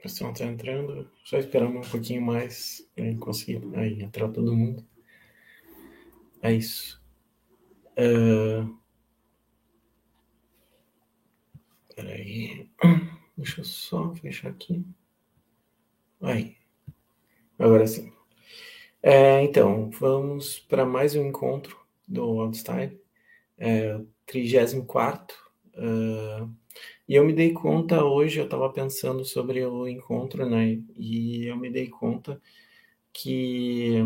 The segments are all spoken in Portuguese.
O pessoal tá entrando. Só esperando um pouquinho mais para conseguir aí, entrar todo mundo. É isso. Uh... Peraí. Deixa eu só fechar aqui. Aí. Agora sim. É, então, vamos para mais um encontro do Outstyle. É, 34. Uh, e eu me dei conta hoje, eu estava pensando sobre o encontro, né? E eu me dei conta que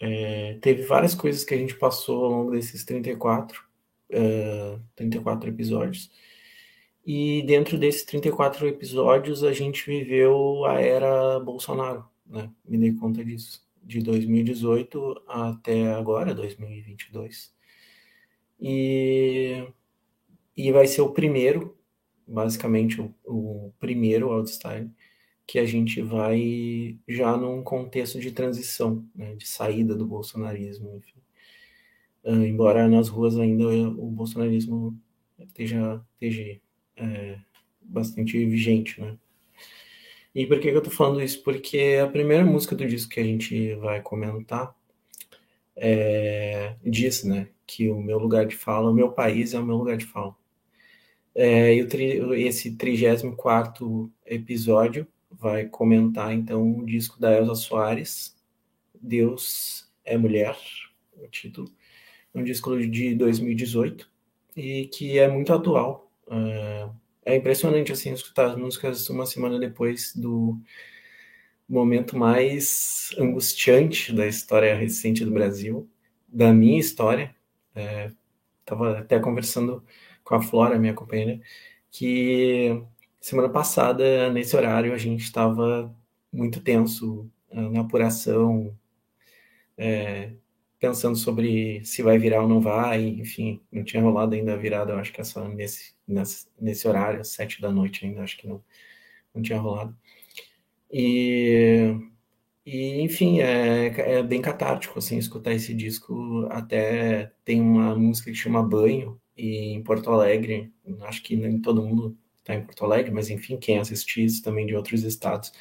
é, teve várias coisas que a gente passou ao longo desses 34, uh, 34 episódios. E dentro desses 34 episódios, a gente viveu a era Bolsonaro, né? Me dei conta disso. De 2018 até agora, 2022. E, e vai ser o primeiro basicamente o, o primeiro Outstyle, que a gente vai já num contexto de transição, né, de saída do bolsonarismo, enfim. Uh, embora nas ruas ainda o bolsonarismo esteja, esteja é, bastante vigente, né? E por que, que eu tô falando isso? Porque a primeira música do disco que a gente vai comentar é, diz, né, que o meu lugar de fala, o meu país é o meu lugar de fala. É, e o esse 34 episódio vai comentar então o disco da Elza Soares, Deus é Mulher, o título. Um disco de 2018 e que é muito atual. É, é impressionante assim escutar as músicas uma semana depois do momento mais angustiante da história recente do Brasil, da minha história. É, até conversando com a Flora, minha companheira, que semana passada, nesse horário, a gente estava muito tenso eh, na apuração, é, pensando sobre se vai virar ou não vai, enfim, não tinha rolado ainda a virada, eu acho que é só nesse, nesse, nesse horário, sete da noite ainda, acho que não, não tinha rolado. E, e enfim, é, é bem catártico, assim, escutar esse disco, até tem uma música que chama Banho, e em Porto Alegre, acho que nem todo mundo está em Porto Alegre, mas enfim, quem assistiu isso também de outros estados.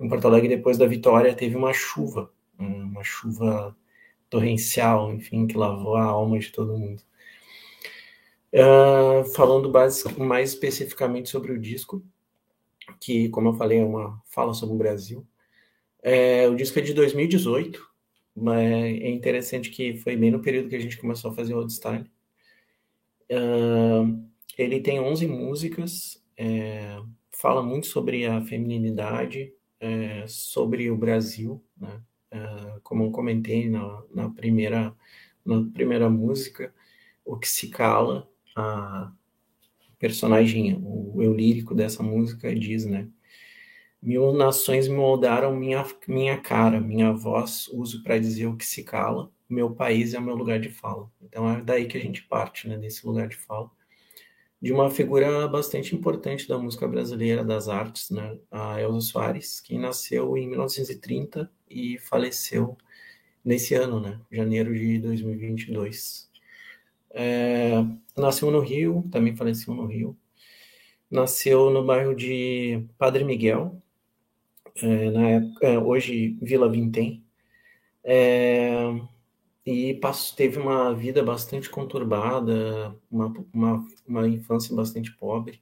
Em Porto Alegre, depois da vitória, teve uma chuva, uma chuva torrencial, enfim, que lavou a alma de todo mundo. Uh, falando mais especificamente sobre o disco, que, como eu falei, é uma fala sobre o Brasil. É, o disco é de 2018, mas é interessante que foi bem no período que a gente começou a fazer o Old Style. Uh, ele tem 11 músicas, é, fala muito sobre a feminilidade, é, sobre o Brasil, né? É, como eu comentei na, na, primeira, na primeira música, o que se cala, a personagem, o eu lírico dessa música diz, né? Mil nações moldaram minha, minha cara, minha voz uso para dizer o que se cala, meu país é o meu lugar de fala. Então é daí que a gente parte, né, desse lugar de fala. De uma figura bastante importante da música brasileira, das artes, né, a Elza Soares, que nasceu em 1930 e faleceu nesse ano, né, janeiro de 2022. É, nasceu no Rio, também faleceu no Rio. Nasceu no bairro de Padre Miguel, é, na época, é, hoje Vila Vintém. É, e passou, teve uma vida bastante conturbada, uma, uma, uma infância bastante pobre,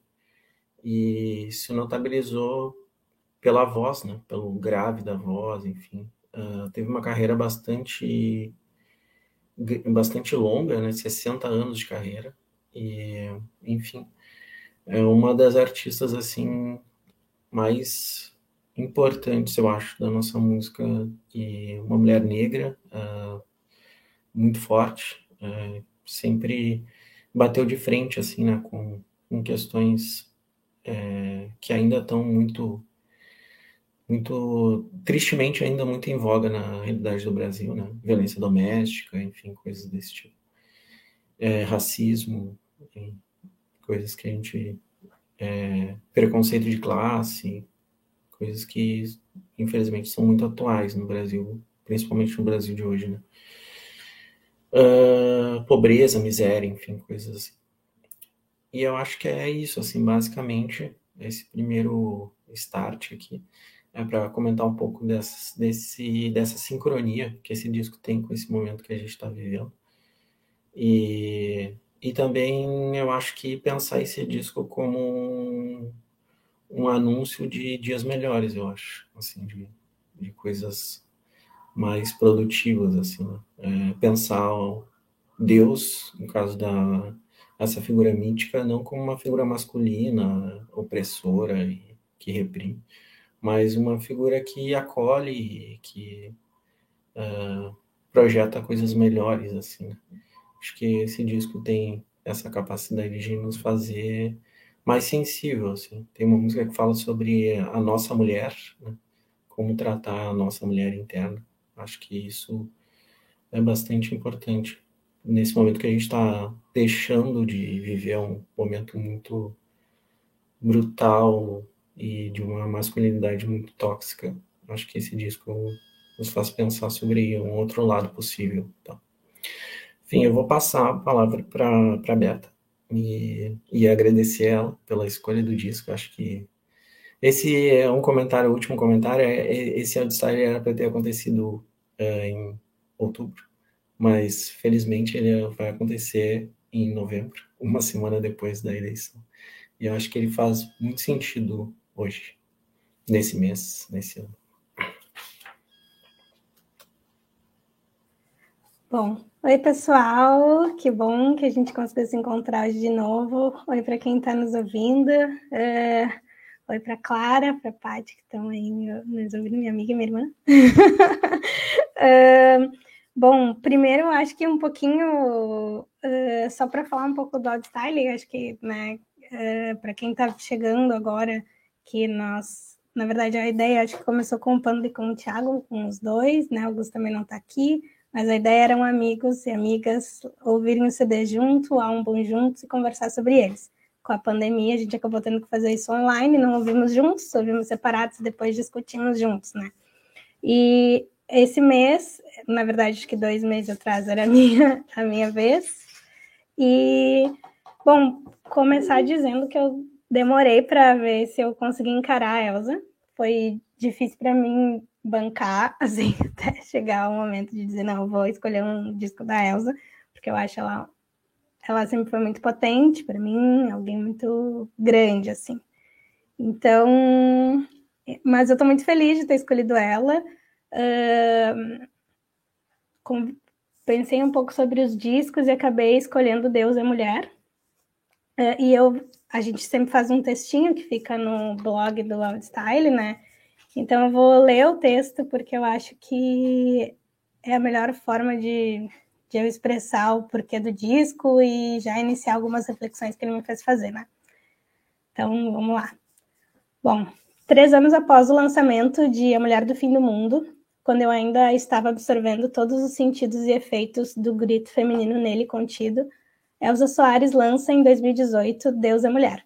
e se notabilizou pela voz, né, pelo grave da voz, enfim. Uh, teve uma carreira bastante bastante longa, né, 60 anos de carreira, e, enfim, é uma das artistas, assim, mais importantes, eu acho, da nossa música, e uma mulher negra, uh, muito forte, é, sempre bateu de frente assim, né, com, com questões é, que ainda estão muito, muito tristemente ainda muito em voga na realidade do Brasil, né, violência doméstica, enfim, coisas desse tipo, é, racismo, coisas que a gente é, preconceito de classe, coisas que infelizmente são muito atuais no Brasil, principalmente no Brasil de hoje, né uh, pobreza, miséria, enfim, coisas assim. E eu acho que é isso, assim, basicamente, esse primeiro start aqui é para comentar um pouco dessa, desse, dessa sincronia que esse disco tem com esse momento que a gente está vivendo. E, e também eu acho que pensar esse disco como um anúncio de dias melhores, eu acho, assim, de, de coisas mais produtivas, assim, né? é, pensar Deus, no caso da essa figura mítica, não como uma figura masculina, opressora e que reprime, mas uma figura que acolhe, que uh, projeta coisas melhores, assim. Né? Acho que esse disco tem essa capacidade de nos fazer mais sensível, assim. Tem uma música que fala sobre a nossa mulher, né? como tratar a nossa mulher interna. Acho que isso é bastante importante nesse momento que a gente está deixando de viver um momento muito brutal e de uma masculinidade muito tóxica. Acho que esse disco nos faz pensar sobre um outro lado possível. Tá? Enfim, eu vou passar a palavra para a Beta e, e agradecer ela pela escolha do disco. Acho que esse é um comentário, o último comentário. É, é esse Outstyle era para ter acontecido é, em outubro, mas felizmente ele vai acontecer em novembro, uma semana depois da eleição. E eu acho que ele faz muito sentido hoje, nesse mês, nesse ano. Bom, oi pessoal, que bom que a gente conseguiu se encontrar hoje de novo. Oi para quem está nos ouvindo. É... Oi para Clara, para Paty, que estão aí nos ouvindo, minha amiga e minha irmã. Bom, primeiro, acho que um pouquinho, uh, só para falar um pouco do Oddstyle, acho que, né, uh, para quem está chegando agora, que nós, na verdade, a ideia acho que começou com o Pando e com o Thiago, com os dois, né, o Augusto também não está aqui, mas a ideia eram amigos e amigas ouvirem o CD junto, álbum juntos e conversar sobre eles. Com a pandemia, a gente acabou tendo que fazer isso online, não ouvimos juntos, ouvimos separados, depois discutimos juntos, né? E esse mês, na verdade, acho que dois meses atrás era a minha, a minha vez. E, bom, começar dizendo que eu demorei para ver se eu consegui encarar a Elsa. Foi difícil para mim bancar, assim, até chegar o momento de dizer, não, vou escolher um disco da Elsa, porque eu acho ela, ela sempre foi muito potente para mim, alguém muito grande, assim. Então, mas eu estou muito feliz de ter escolhido ela. Uh, com, pensei um pouco sobre os discos e acabei escolhendo Deus é Mulher. Uh, e eu, a gente sempre faz um textinho que fica no blog do Loud Style, né? Então eu vou ler o texto porque eu acho que é a melhor forma de, de eu expressar o porquê do disco e já iniciar algumas reflexões que ele me fez fazer, né? Então vamos lá. Bom, três anos após o lançamento de A Mulher do Fim do Mundo, quando eu ainda estava absorvendo todos os sentidos e efeitos do grito feminino nele contido, Elza Soares lança em 2018 Deus é Mulher,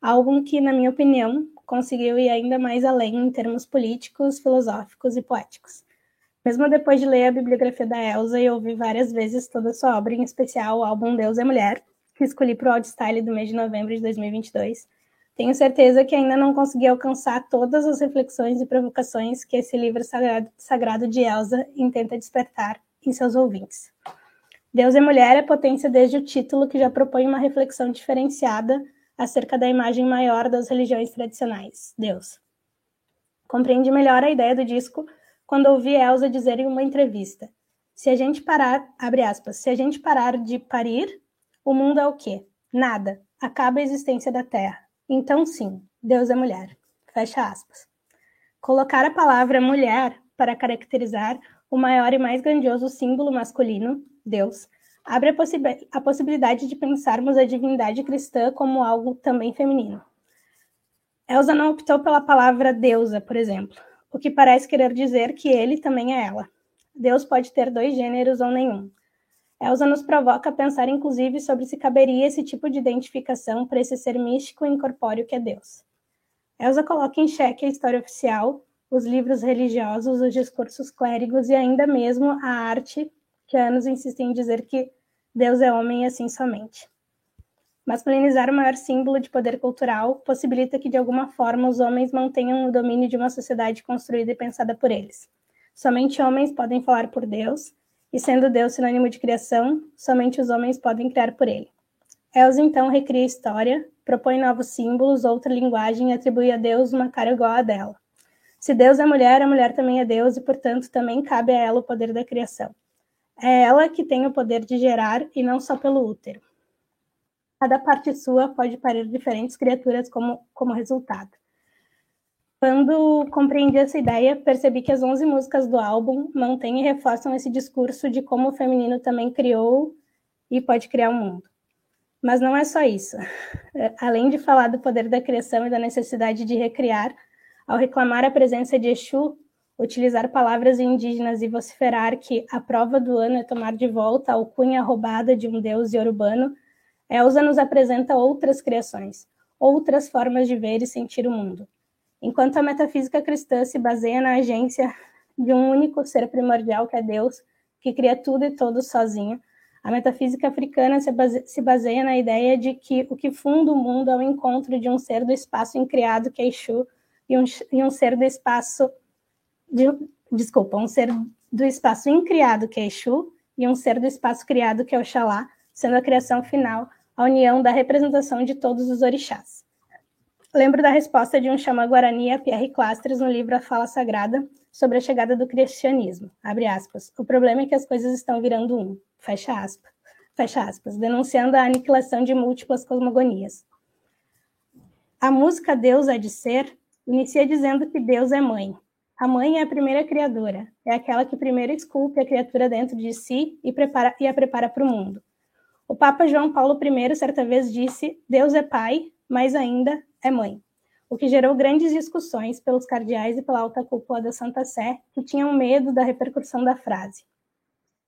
álbum que, na minha opinião, conseguiu ir ainda mais além em termos políticos, filosóficos e poéticos. Mesmo depois de ler a bibliografia da Elsa e ouvir várias vezes toda a sua obra, em especial o álbum Deus é Mulher, que escolhi para o Audstyle do mês de novembro de 2022, tenho certeza que ainda não consegui alcançar todas as reflexões e provocações que esse livro sagrado, sagrado de Elsa intenta despertar em seus ouvintes. Deus é Mulher é potência desde o título, que já propõe uma reflexão diferenciada acerca da imagem maior das religiões tradicionais, Deus. Compreendi melhor a ideia do disco quando ouvi Elsa dizer em uma entrevista: se a gente parar, abre aspas, se a gente parar de parir, o mundo é o quê? Nada. Acaba a existência da Terra. Então, sim, Deus é mulher. Fecha aspas. Colocar a palavra mulher para caracterizar o maior e mais grandioso símbolo masculino, Deus, abre a, possi a possibilidade de pensarmos a divindade cristã como algo também feminino. Elsa não optou pela palavra deusa, por exemplo, o que parece querer dizer que ele também é ela. Deus pode ter dois gêneros ou nenhum. Elsa nos provoca a pensar, inclusive, sobre se caberia esse tipo de identificação para esse ser místico e incorpóreo que é Deus. Elsa coloca em xeque a história oficial, os livros religiosos, os discursos clérigos e ainda mesmo a arte anos insistem em dizer que Deus é homem e assim somente. Masculinizar o maior símbolo de poder cultural possibilita que, de alguma forma, os homens mantenham o domínio de uma sociedade construída e pensada por eles. Somente homens podem falar por Deus, e sendo Deus sinônimo de criação, somente os homens podem criar por ele. Els então recria a história, propõe novos símbolos, outra linguagem e atribui a Deus uma cara igual à dela. Se Deus é mulher, a mulher também é Deus e, portanto, também cabe a ela o poder da criação. É ela que tem o poder de gerar e não só pelo útero. Cada parte sua pode parir diferentes criaturas como, como resultado. Quando compreendi essa ideia, percebi que as 11 músicas do álbum mantêm e reforçam esse discurso de como o feminino também criou e pode criar o um mundo. Mas não é só isso. Além de falar do poder da criação e da necessidade de recriar, ao reclamar a presença de Exu, utilizar palavras indígenas e vociferar que a prova do ano é tomar de volta a alcunha roubada de um deus iorubano, Elsa nos apresenta outras criações, outras formas de ver e sentir o mundo. Enquanto a metafísica cristã se baseia na agência de um único ser primordial que é Deus, que cria tudo e todos sozinho, a metafísica africana se baseia na ideia de que o que funda o mundo é o encontro de um ser do espaço incriado que é Exu e um, e um ser do espaço de, desculpa, um ser do espaço incriado que é Exu e um ser do espaço criado que é Oxalá, sendo a criação final a união da representação de todos os orixás. Lembro da resposta de um xamã guarani a Pierre Clastres no livro A Fala Sagrada sobre a chegada do cristianismo. Abre aspas. O problema é que as coisas estão virando um. Fecha aspas. Fecha aspas. Denunciando a aniquilação de múltiplas cosmogonias. A música Deus é de Ser inicia dizendo que Deus é mãe. A mãe é a primeira criadora. É aquela que primeiro esculpe a criatura dentro de si e, prepara, e a prepara para o mundo. O Papa João Paulo I certa vez disse: Deus é pai, mas ainda é mãe. O que gerou grandes discussões pelos cardeais e pela alta cúpula da Santa Sé, que tinham medo da repercussão da frase.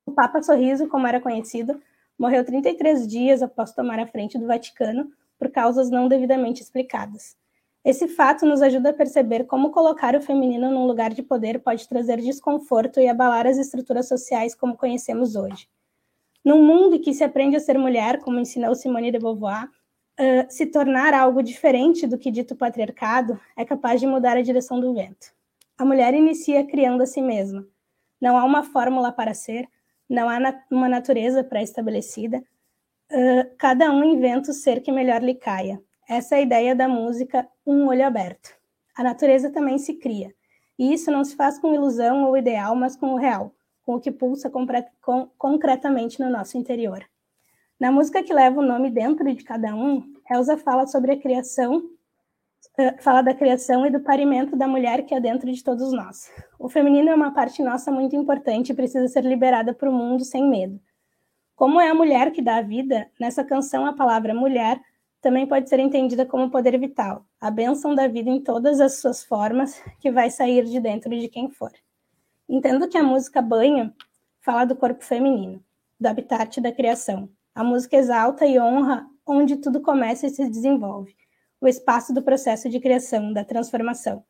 O Papa Sorriso, como era conhecido, morreu 33 dias após tomar a frente do Vaticano por causas não devidamente explicadas. Esse fato nos ajuda a perceber como colocar o feminino num lugar de poder pode trazer desconforto e abalar as estruturas sociais como conhecemos hoje. Num mundo em que se aprende a ser mulher, como ensinou Simone de Beauvoir, uh, se tornar algo diferente do que dito patriarcado é capaz de mudar a direção do vento. A mulher inicia criando a si mesma. Não há uma fórmula para ser, não há na uma natureza pré-estabelecida. Uh, cada um inventa o ser que melhor lhe caia. Essa é a ideia da música Um Olho Aberto. A natureza também se cria. E isso não se faz com ilusão ou ideal, mas com o real com o que pulsa concretamente no nosso interior. Na música que leva o nome dentro de cada um, Elsa fala sobre a criação, uh, fala da criação e do parimento da mulher que é dentro de todos nós. O feminino é uma parte nossa muito importante e precisa ser liberada para o mundo sem medo. Como é a mulher que dá a vida, nessa canção a palavra mulher também pode ser entendida como poder vital, a bênção da vida em todas as suas formas que vai sair de dentro de quem for. Entendo que a música Banho fala do corpo feminino, do habitat da criação. A música exalta e honra onde tudo começa e se desenvolve, o espaço do processo de criação, da transformação.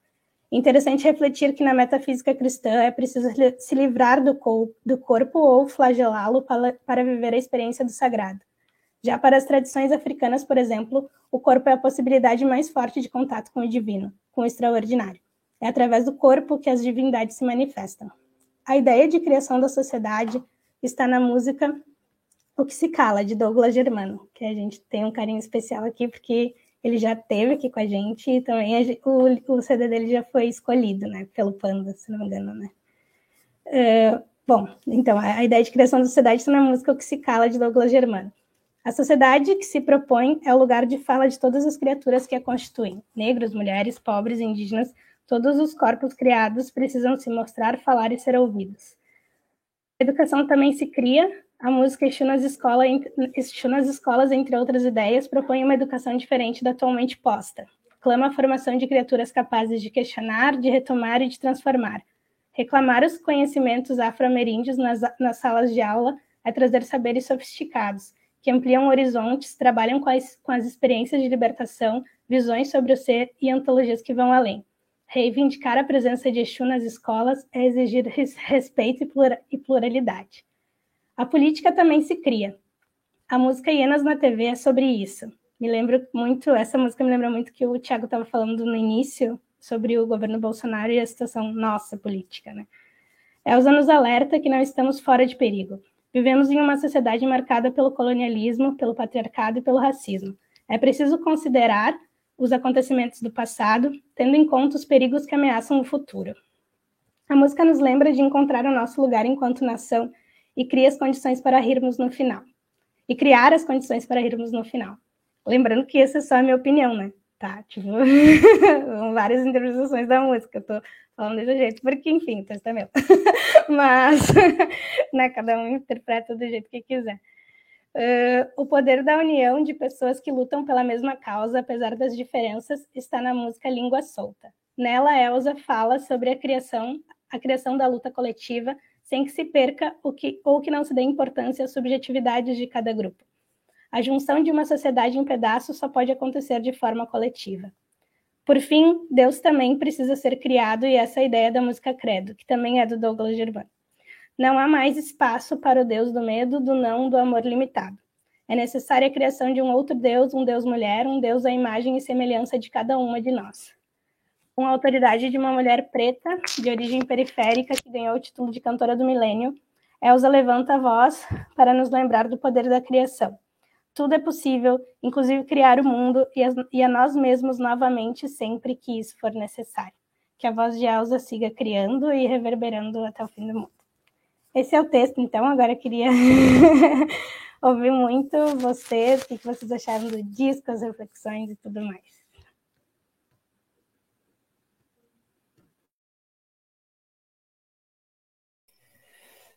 Interessante refletir que na metafísica cristã é preciso se livrar do, corpo ou flagelá-lo para viver a experiência do sagrado. Já para as tradições africanas, por exemplo, o corpo é a possibilidade mais forte de contato com o divino, com o extraordinário. É através do corpo que as divindades se manifestam. A ideia de criação da sociedade está na música O que se cala, de Douglas Germano, que a gente tem um carinho especial aqui, porque ele já esteve aqui com a gente e também o, o, CD dele já foi escolhido, né, pelo Panda, se não me engano, né. Uh, bom, então, a, a, ideia de criação da sociedade está na música O que se cala, de Douglas Germano. A sociedade que se propõe é o lugar de fala de todas as criaturas que a constituem, negros, mulheres, pobres, indígenas, Todos os corpos criados precisam se mostrar, falar e ser ouvidos. A educação também se cria. A música Exu nas, escola, Exu nas escolas, entre outras ideias, propõe uma educação diferente da atualmente posta. Clama a formação de criaturas capazes de questionar, de retomar e de transformar. Reclamar os conhecimentos afro-ameríndios nas, nas salas de aula é trazer saberes sofisticados, que ampliam horizontes, trabalham com as, com as experiências de libertação, visões sobre o ser e antologias que vão além. Reivindicar a presença de Exu nas escolas é exigir respeito e pluralidade. A política também se cria. A música Hienas na TV é sobre isso. Me lembro muito, essa música me lembra muito que o Thiago estava falando no início sobre o governo Bolsonaro e a situação nossa política, né? Elza nos alerta que não estamos fora de perigo. Vivemos em uma sociedade marcada pelo colonialismo, pelo patriarcado e pelo racismo. É preciso considerar os acontecimentos do passado, tendo em conta os perigos que ameaçam o futuro. A música nos lembra de encontrar o nosso lugar enquanto nação e cria as condições para rirmos no final. E criar as condições para rirmos no final. Lembrando que essa é só a minha opinião, né? Tá, tipo, várias interpretações da música, eu tô falando desse jeito, porque, enfim, o texto é meu. Mas, né, cada um interpreta do jeito que quiser. Uh, o poder da união de pessoas que lutam pela mesma causa, apesar das diferenças, está na música Língua Solta. Nela, Elsa fala sobre a criação, a criação da luta coletiva, sem que se perca o que, ou que não se dê importância às subjetividades de cada grupo. A junção de uma sociedade em pedaços só pode acontecer de forma coletiva. Por fim, Deus também precisa ser criado, e essa é a ideia da música Credo, que também é do Douglas Gervais. Não há mais espaço para o Deus do medo, do não, do amor limitado. É necessária a criação de um outro Deus, um Deus mulher, um Deus à imagem e semelhança de cada uma de nós. Com a autoridade de uma mulher preta, de origem periférica, que ganhou o título de cantora do milênio, Elsa levanta a voz para nos lembrar do poder da criação. Tudo é possível, inclusive criar o mundo e, as, e a nós mesmos novamente sempre que isso for necessário. Que a voz de Elsa siga criando e reverberando até o fim do mundo. Esse é o texto, então. Agora eu queria ouvir muito vocês, o que vocês acharam do disco, as reflexões e tudo mais.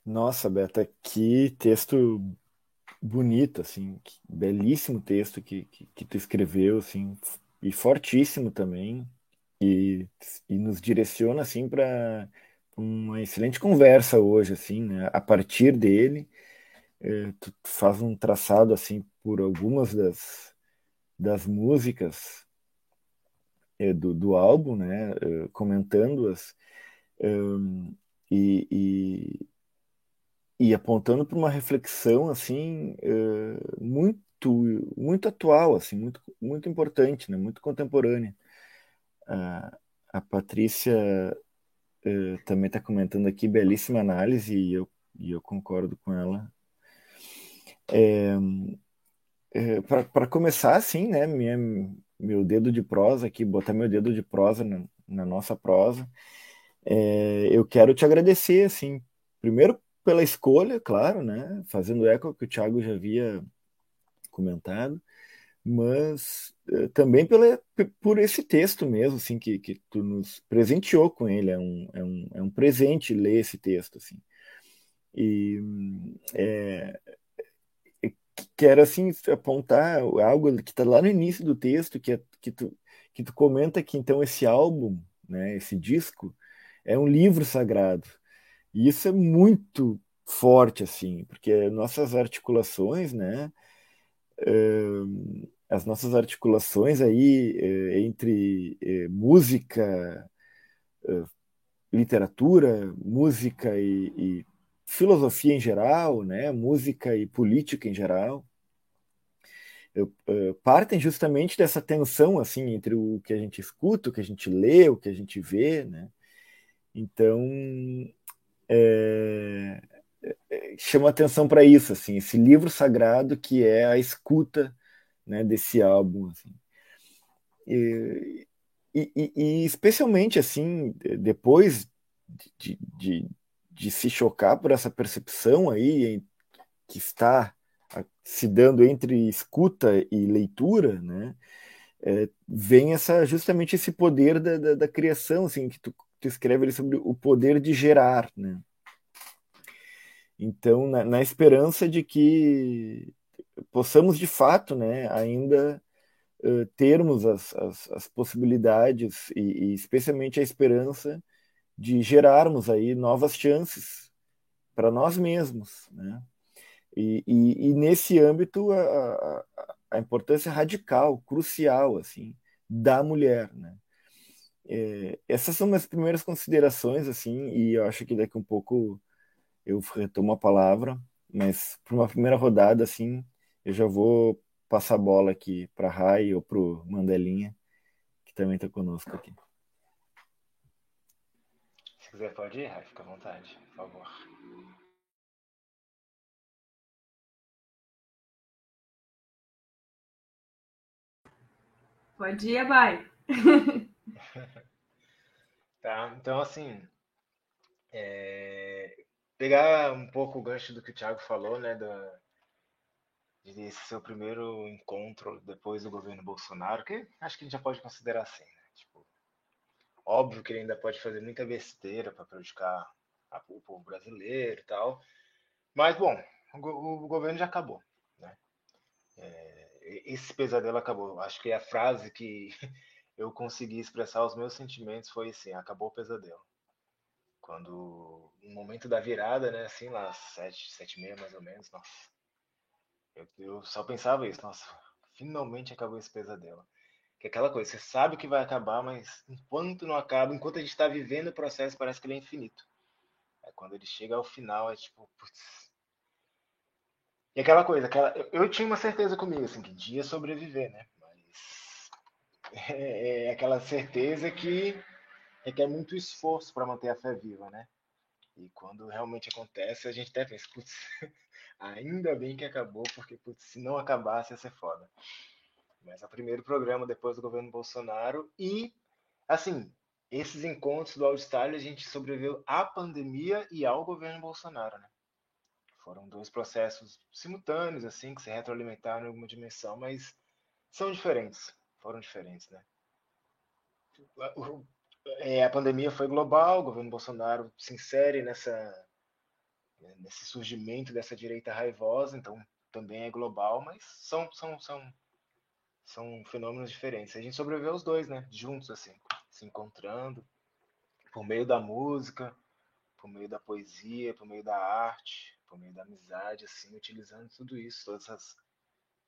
Nossa, Beta, que texto bonito, assim, que belíssimo texto que, que, que, tu escreveu, assim, e fortíssimo também, e, e nos direciona, assim, para uma excelente conversa hoje, assim, né? A partir dele, é, tu faz um traçado, assim, por algumas das, das músicas é, do, do álbum, né? É, comentando-as, e, e, e, apontando para uma reflexão, assim, muito muito atual, assim, muito, muito importante, né? Muito contemporânea. A, a Patrícia uh, também está comentando aqui, belíssima análise, e eu, e eu concordo com ela. É, é, Para começar, assim, né, minha, meu dedo de prosa aqui, botar meu dedo de prosa na, na nossa prosa, é, eu quero te agradecer, assim, primeiro pela escolha, claro, né, fazendo eco que o Thiago já havia comentado, mas uh, também pela, por esse texto mesmo, assim, que, que tu nos presenteou com ele, é um, é um, é um presente ler esse texto, assim. E é, quero, assim, apontar algo que está lá no início do texto, que, é, que, tu, que tu comenta que, então, esse álbum, né, esse disco, é um livro sagrado. E isso é muito forte, assim, porque nossas articulações, né, as nossas articulações aí eh, entre eh, música, eh, literatura, música e, e, filosofia em geral, né, música e política em geral, partem justamente dessa tensão assim entre o que a gente escuta, o que a gente lê, o que a gente vê, né? Então, é, chama atenção para isso, assim, esse livro sagrado que é a escuta né, desse álbum. Assim. E, e, e, especialmente assim, depois de, de, de, se chocar por essa percepção aí que está se dando entre escuta e leitura, né, é, vem essa justamente esse poder da, da, da criação, assim, que tu, tu escreve ali sobre o poder de gerar, né? Então, na, na esperança de que possamos de fato, né, ainda uh, termos as, as, as possibilidades e, e, especialmente a esperança de gerarmos aí novas chances para nós mesmos, né? E, e, e nesse âmbito a, a, a, importância radical, crucial, assim, da mulher, né? É, essas são minhas primeiras considerações, assim, e eu acho que daqui um pouco eu retomo a palavra, mas para uma primeira rodada, assim, eu já vou passar a bola aqui para Rai ou para o Mandelinha, que também está conosco aqui. Se quiser pode ir, Rai, fica à vontade, por favor. Pode ir, vai. tá, então assim, é, pegar um pouco o gancho do que o Thiago falou, né, da, desse seu primeiro encontro depois do governo Bolsonaro, que acho que a gente já pode considerar assim, né? Tipo, óbvio que ele ainda pode fazer muita besteira para prejudicar a, o povo brasileiro e tal, mas bom, o, o governo já acabou, né? É, esse pesadelo acabou. Acho que a frase que eu consegui expressar os meus sentimentos foi assim: acabou o pesadelo. Quando, no momento da virada, né, assim, lá, sete, sete e meia mais ou menos, nossa. Eu, eu só pensava isso, nossa, finalmente acabou esse pesadelo. Que é aquela coisa, você sabe que vai acabar, mas enquanto não acaba, enquanto a gente está vivendo o processo, parece que ele é infinito. É quando ele chega ao final, é tipo, putz, e aquela coisa, aquela, eu, eu, tinha uma certeza comigo, assim, que dia sobreviver, né? É, é aquela certeza que requer muito esforço para manter a fé viva, né? E quando realmente acontece, a gente até pensa, putz, ainda bem que acabou, porque putz, se não acabasse ia ser foda. Mas é o primeiro programa depois do governo Bolsonaro e, assim, esses encontros do All-Star, a gente sobreviveu à pandemia e ao governo Bolsonaro, né? Foram dois processos simultâneos, assim, que se retroalimentaram em alguma dimensão, mas são diferentes. Foram diferentes, né? É, a pandemia foi global, o governo Bolsonaro se insere nessa, nesse surgimento dessa direita raivosa, então também é global, mas são, são, são, são fenômenos diferentes. A gente sobreviveu os dois, né? Juntos, assim, se encontrando, por meio da música, por meio da poesia, por meio da arte, por meio da amizade, assim, utilizando tudo isso, todas essas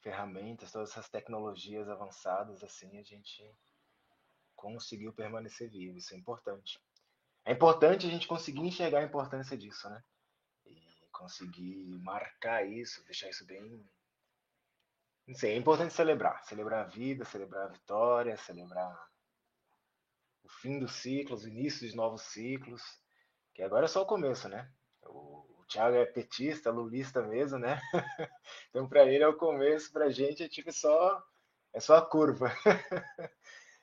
ferramentas, todas essas tecnologias avançadas, assim, a gente conseguiu permanecer vivo. Isso é importante. É importante a gente conseguir enxergar a importância disso, né? E conseguir marcar isso, deixar isso bem. Não sei, é importante celebrar. Celebrar a vida, celebrar a vitória, celebrar o fim dos ciclos, o início de novos ciclos. Que agora é só o começo, né? O Thiago é petista, lulista mesmo, né? então para ele é o começo, para a gente é tipo só é só a curva.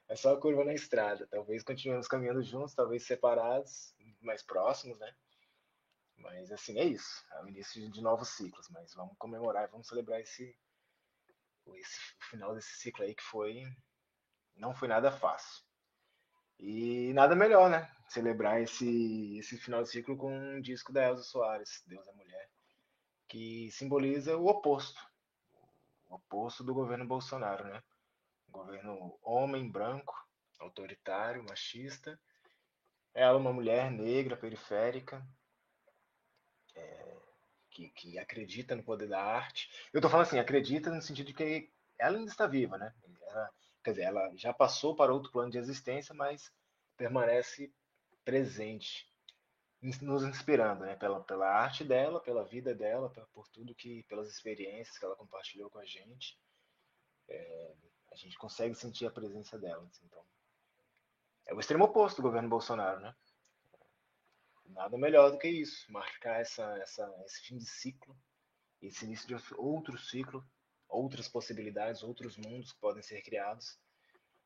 é só a curva na estrada. Talvez continuemos caminhando juntos, talvez separados, mais próximos, né? Mas assim, é isso. É o início de novos ciclos, mas vamos comemorar, vamos celebrar esse esse final desse ciclo aí que foi não foi nada fácil. E nada melhor, né? Celebrar esse, esse final de ciclo com um disco da Elza Soares, Deus é Mulher, que simboliza o oposto. O oposto do governo Bolsonaro, né? Um governo homem, branco, autoritário, machista. Ela, uma mulher negra, periférica, é, que, que acredita no poder da arte. Eu tô falando assim, acredita no sentido de que ela ainda está viva, né? Ela, Quer dizer, ela já passou para outro plano de existência, mas permanece presente, nos inspirando, né? Pela, pela arte dela, pela vida dela, por tudo que, pelas experiências que ela compartilhou com a gente. É, a gente consegue sentir a presença dela. Assim, então, é o extremo oposto do governo Bolsonaro, né? Nada melhor do que isso, marcar essa, essa, esse fim de ciclo, esse início de outro ciclo outras possibilidades, outros mundos que podem ser criados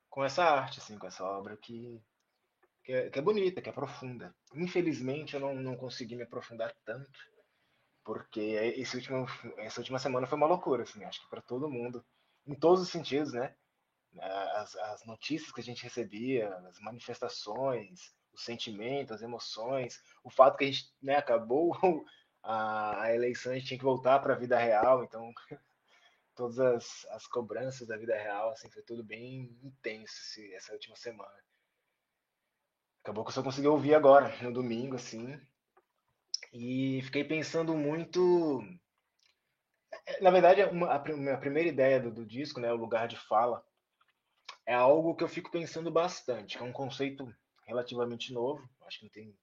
com essa arte, assim, com essa obra que, que, é, que é bonita, que é profunda. Infelizmente, eu não, não consegui me aprofundar tanto, porque esse último, essa última semana foi uma loucura, assim, acho que para todo mundo, em todos os sentidos, né? As, as notícias que a gente recebia, as manifestações, os sentimentos, as emoções, o fato que a gente né, acabou a, a eleição, a gente tinha que voltar para a vida real, então todas as, as cobranças da vida real, assim, foi tudo bem intenso essa última semana. Acabou que eu só consegui ouvir agora, no domingo, assim, e fiquei pensando muito. É, na verdade, uma, a primeira ideia do, do disco, né, o lugar de fala, é algo que eu fico pensando bastante, que é um conceito relativamente novo, acho que não tem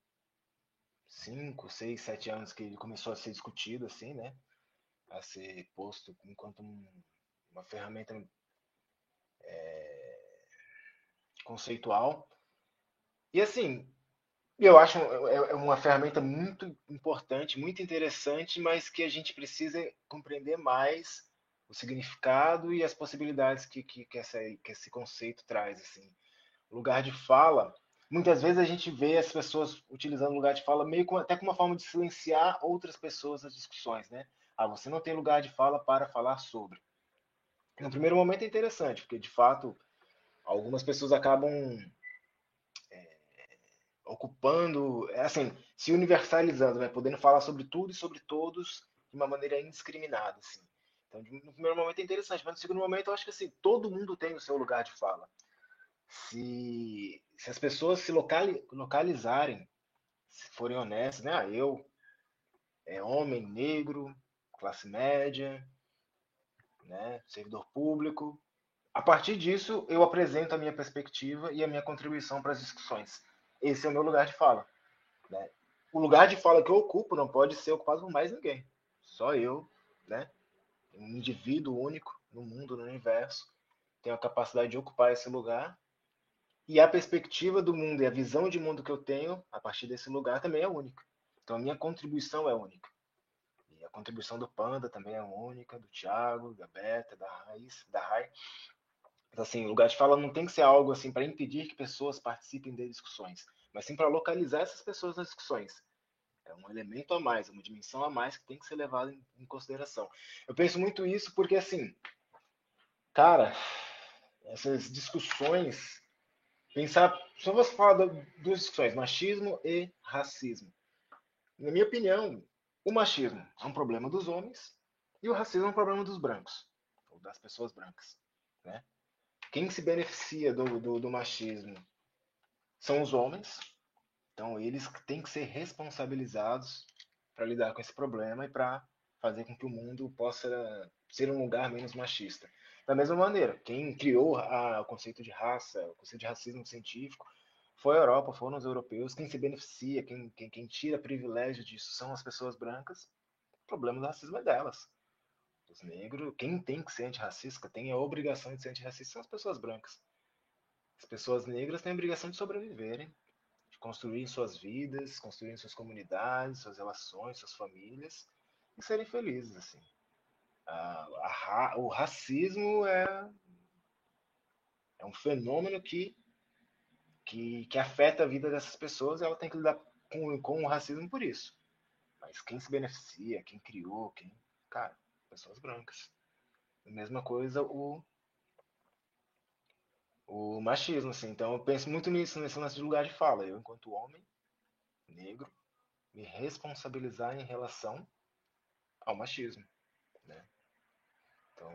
cinco, seis, sete anos que ele começou a ser discutido, assim, né? A ser posto enquanto um, uma ferramenta é, conceitual. E assim, eu acho é, é uma ferramenta muito importante, muito interessante, mas que a gente precisa compreender mais o significado e as possibilidades que, que, que, essa, que esse conceito traz. Assim. Lugar de fala, muitas vezes a gente vê as pessoas utilizando lugar de fala meio com, até como uma forma de silenciar outras pessoas nas discussões, né? Ah, você não tem lugar de fala para falar sobre. No primeiro momento é interessante, porque de fato algumas pessoas acabam é, ocupando, é assim, se universalizando, né? podendo falar sobre tudo e sobre todos de uma maneira indiscriminada. Assim. Então, no primeiro momento é interessante, mas no segundo momento eu acho que assim, todo mundo tem o seu lugar de fala. Se, se as pessoas se locali, localizarem, se forem honestas, né? Ah, eu é homem, negro, classe média, né, servidor público. A partir disso, eu apresento a minha perspectiva e a minha contribuição para as discussões. Esse é o meu lugar de fala. Né? O lugar de fala que eu ocupo não pode ser ocupado por mais ninguém. Só eu, né? um indivíduo único no mundo, no universo, tenho a capacidade de ocupar esse lugar. E a perspectiva do mundo e a visão de mundo que eu tenho a partir desse lugar também é única. Então a minha contribuição é única contribuição do Panda também é única, do Thiago, da Beta, da Raiz, da Rai. Então, assim, o lugar de fala não tem que ser algo assim para impedir que pessoas participem de discussões, mas sim para localizar essas pessoas nas discussões. É um elemento a mais, uma dimensão a mais que tem que ser levado em, em consideração. Eu penso muito isso porque, assim, cara, essas discussões, pensar, só vou falar duas discussões, machismo e racismo. Na minha opinião, o machismo é um problema dos homens e o racismo é um problema dos brancos, ou das pessoas brancas. Né? Quem se beneficia do, do, do machismo são os homens, então eles têm que ser responsabilizados para lidar com esse problema e para fazer com que o mundo possa ser um lugar menos machista. Da mesma maneira, quem criou a, o conceito de raça, o conceito de racismo científico, foi a Europa, foram os europeus. Quem se beneficia, quem, quem, quem tira privilégio disso são as pessoas brancas. O problema do racismo é delas. Os negros, quem tem que ser antirracista, tem a obrigação de ser antirracista, são as pessoas brancas. As pessoas negras têm a obrigação de sobreviverem, de construir suas vidas, construir suas comunidades, suas relações, suas famílias e serem felizes, assim. a, o racismo é, é um fenômeno que que, que afeta a vida dessas pessoas, ela tem que lidar com, com o racismo por isso. Mas quem se beneficia, quem criou, quem. Cara, pessoas brancas. A mesma coisa o, o machismo, assim. Então eu penso muito nisso, nesse lance de lugar de fala. Eu, enquanto homem negro, me responsabilizar em relação ao machismo. Né? Então,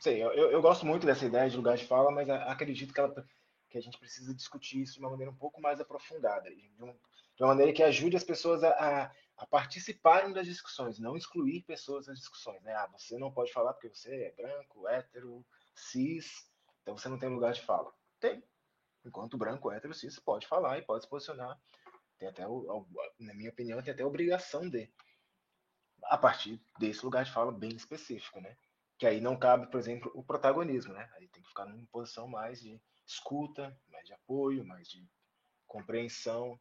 sei, eu, eu gosto muito dessa ideia de lugar de fala, mas acredito que, ela, que a gente precisa discutir isso de uma maneira um pouco mais aprofundada, de, um, de uma maneira que ajude as pessoas a, a, a, participarem das discussões, não excluir pessoas das discussões. Né? Ah, você não pode falar porque você é branco, hétero, cis, então você não tem lugar de fala. Tem. Enquanto branco, hétero, cis, pode falar e pode se posicionar. Tem até, na minha opinião, tem até a obrigação de. A partir desse lugar de fala bem específico, né? Que aí não cabe, por exemplo, o protagonismo, né? Aí tem que ficar numa posição mais de escuta, mais de apoio, mais de compreensão.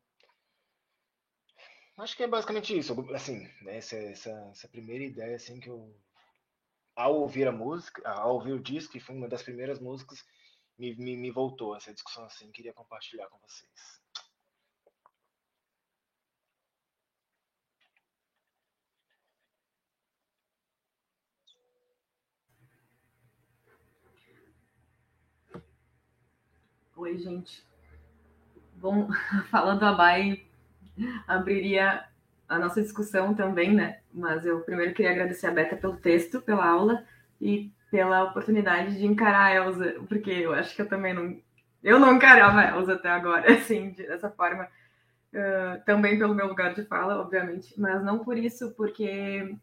Acho que é basicamente isso, assim, né? essa, essa, essa primeira ideia, assim, que eu, ao ouvir a música, ao ouvir o disco, que foi uma das primeiras músicas, me, me, me voltou essa discussão, assim, queria compartilhar com vocês. Oi, gente. Bom, falando a Mai, abriria a nossa discussão também, né? Mas eu primeiro queria agradecer a Beta pelo texto, pela aula e pela oportunidade de encarar a Elsa, porque eu acho que eu também não. Eu não encarava a Elsa até agora, assim, dessa forma. Uh, também pelo meu lugar de fala, obviamente, mas não por isso, porque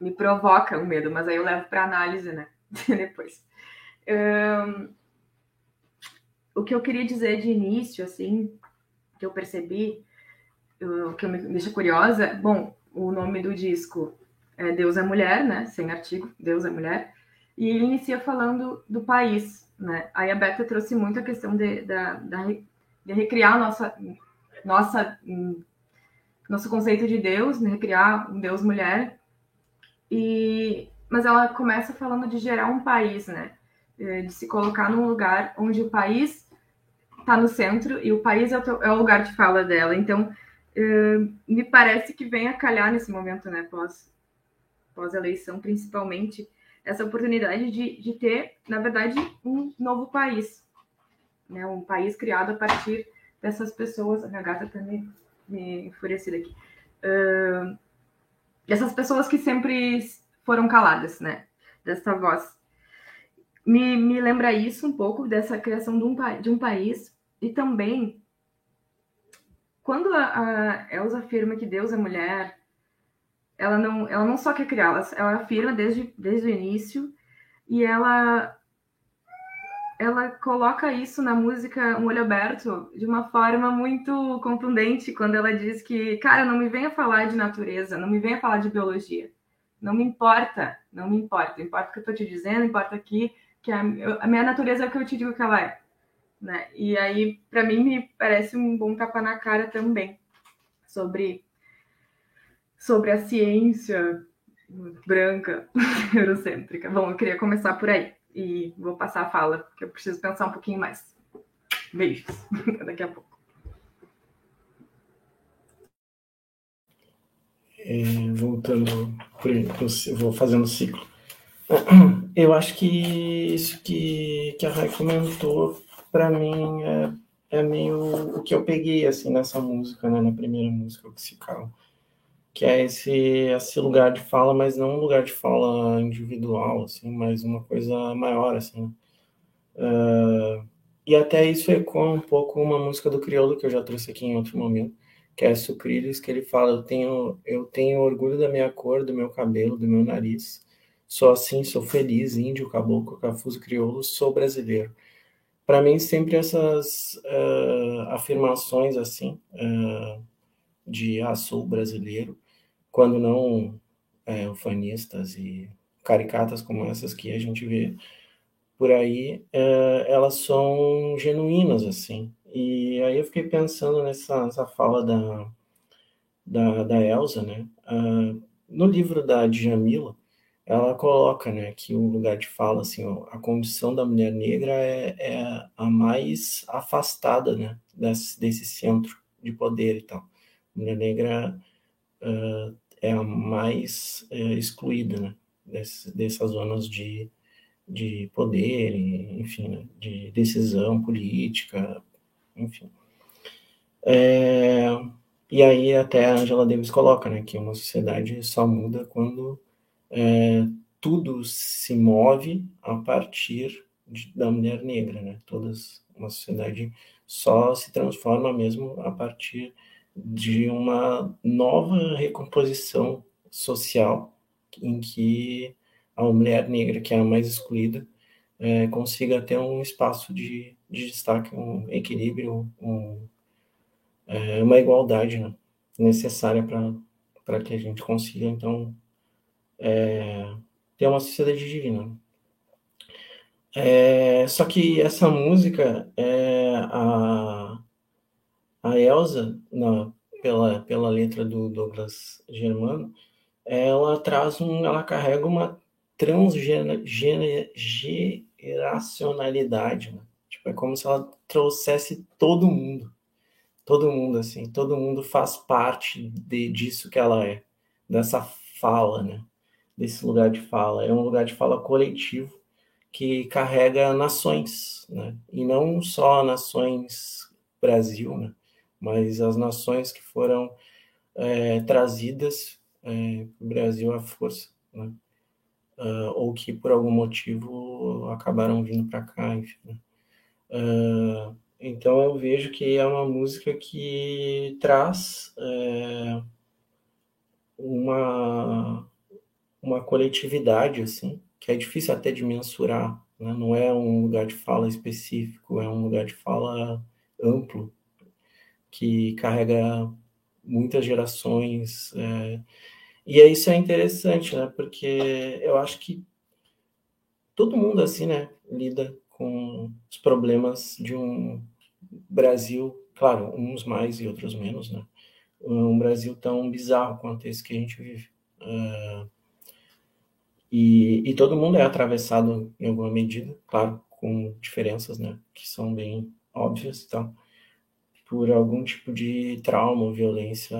me provoca o medo, mas aí eu levo para análise, né? Depois. O que eu queria dizer de início, assim, que eu percebi, o que me deixa curiosa, bom, o nome do disco é Deus é Mulher, né? Sem artigo, Deus é Mulher. E ele inicia falando do país, né? Aí a Beta trouxe muito a questão de, da, da, de recriar nossa, nossa, nosso conceito de Deus, né? recriar um Deus mulher. E, mas ela começa falando de gerar um país, né? É, de se colocar num lugar onde o país está no centro e o país é o, é lugar de fala dela. Então, é, me parece que vem a calhar nesse momento, né? Pós, pós eleição, principalmente, essa oportunidade de, de ter, na verdade, um novo país, né? Um país criado a partir dessas pessoas. A minha gata tá me, me enfurecida aqui. Uh, essas pessoas que sempre foram caladas, né? Dessa voz. Me, me lembra isso um pouco dessa criação de um, de um país e também quando a, a Elsa afirma que Deus é mulher, ela não, ela não só quer criar, ela, ela afirma desde, desde o início e ela ela coloca isso na música Um Olho Aberto de uma forma muito contundente quando ela diz que, cara, não me venha falar de natureza, não me venha falar de biologia. Não me importa, não me importa. Importa o que eu estou te dizendo, importa aqui que a, a, minha natureza é o que eu te digo que ela é. Né? E aí, para mim, me parece um bom tapa na cara também sobre sobre a ciência branca eurocêntrica. Bom, eu queria começar por aí e vou passar a fala, porque eu preciso pensar um pouquinho mais. Beijos. Daqui a pouco. É, voltando, vou fazendo ciclo. Eu acho que isso que, que a Rai comentou, para mim, é, é meio o que eu peguei assim nessa música, né, na primeira música, o Psical que é esse, esse lugar de fala, mas não um lugar de fala individual, assim, mas uma coisa maior, assim. Uh, e até isso ecoa um pouco uma música do Crioulo que eu já trouxe aqui em outro momento, que é Sucrilhos, que ele fala, eu tenho, eu tenho orgulho da minha cor, do meu cabelo, do meu nariz, sou assim, sou feliz, índio, caboclo, cafuso, crioulo, sou brasileiro. Para mim, sempre essas uh, afirmações, assim, uh, de, ah, brasileiro, quando não é, ufanistas e caricatas como essas que a gente vê por aí, elas são genuínas, assim. E aí eu fiquei pensando nessa, nessa fala da, da, da Elsa, né? Uh, no livro da Djamila, ela coloca, né, que o lugar de fala, assim, ó, a condição da mulher negra é, é a mais afastada, né, desse, desse centro de poder e tal. A mulher negra uh, é a mais é, excluída né, Desse, dessas zonas de, de poder, enfim, né, de decisão política, enfim. É, e aí até a Angela Davis coloca né, que uma sociedade só muda quando é, tudo se move a partir de, da mulher negra, né? Todas, uma sociedade só se transforma mesmo a partir de uma nova recomposição social em que a mulher negra, que é a mais excluída, é, consiga ter um espaço de, de destaque, um equilíbrio, um, é, uma igualdade né, necessária para que a gente consiga, então, é, ter uma sociedade divina. É, só que essa música, é, a, a Elsa, na, pela, pela letra do Douglas Germano, ela traz um, ela carrega uma transgeracionalidade, né? Tipo, é como se ela trouxesse todo mundo, todo mundo assim, todo mundo faz parte de, disso que ela é, dessa fala, né? Desse lugar de fala, é um lugar de fala coletivo que carrega nações, né? E não só nações Brasil, né? mas as nações que foram é, trazidas é, para o Brasil à força, né? uh, ou que por algum motivo acabaram vindo para cá, enfim. Né? Uh, então eu vejo que é uma música que traz é, uma uma coletividade assim, que é difícil até de mensurar, né? não é um lugar de fala específico, é um lugar de fala amplo, que carrega muitas gerações. É, E isso é interessante, né? Porque eu acho que todo mundo assim, né, lida com os problemas de um Brasil, claro, uns mais e outros menos, né? Um Brasil tão bizarro quanto esse que a gente vive. Uh, e, e todo mundo é atravessado em alguma medida, claro, com diferenças, né, que são bem óbvias e tal, por algum tipo de trauma violência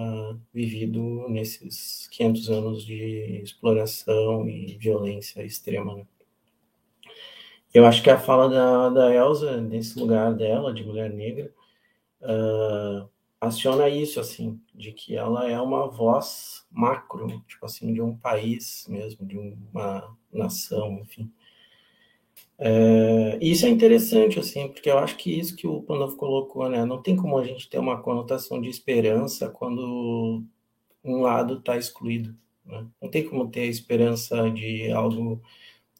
vivido nesses 500 anos de exploração e violência extrema, né. Eu acho que a fala da, da Elsa, nesse lugar dela, de mulher negra, uh, aciona isso, assim, de que ela é uma voz macro, tipo assim, de um país mesmo, de uma nação, enfim. É, isso é interessante, assim, porque eu acho que isso que o Pandolfo colocou, né, não tem como a gente ter uma conotação de esperança quando um lado está excluído, né? Não tem como ter esperança de algo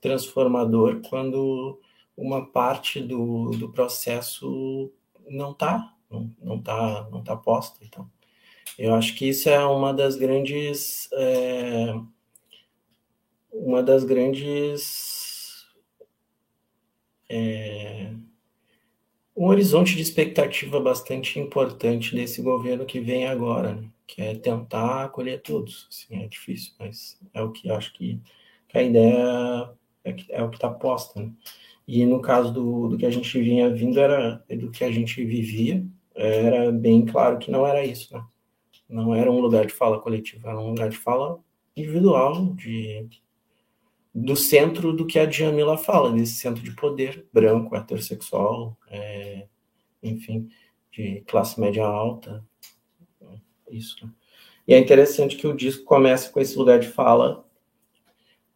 transformador quando uma parte do, do processo não está não, não tá não tá posta então eu acho que isso é uma das grandes é, uma das grandes é, um horizonte de expectativa bastante importante desse governo que vem agora, né? que é tentar acolher todos. Assim, é difícil, mas é o que acho que, que a ideia é, é o que está posta. Né? E no caso do, do que a gente vinha vindo, era do que a gente vivia, era bem claro que não era isso, né? Não era um lugar de fala coletiva, era um lugar de fala individual, de, do centro do que a Djamila fala, desse centro de poder branco, heterossexual, é, enfim, de classe média alta, isso. Né? E é interessante que o disco começa com esse lugar de fala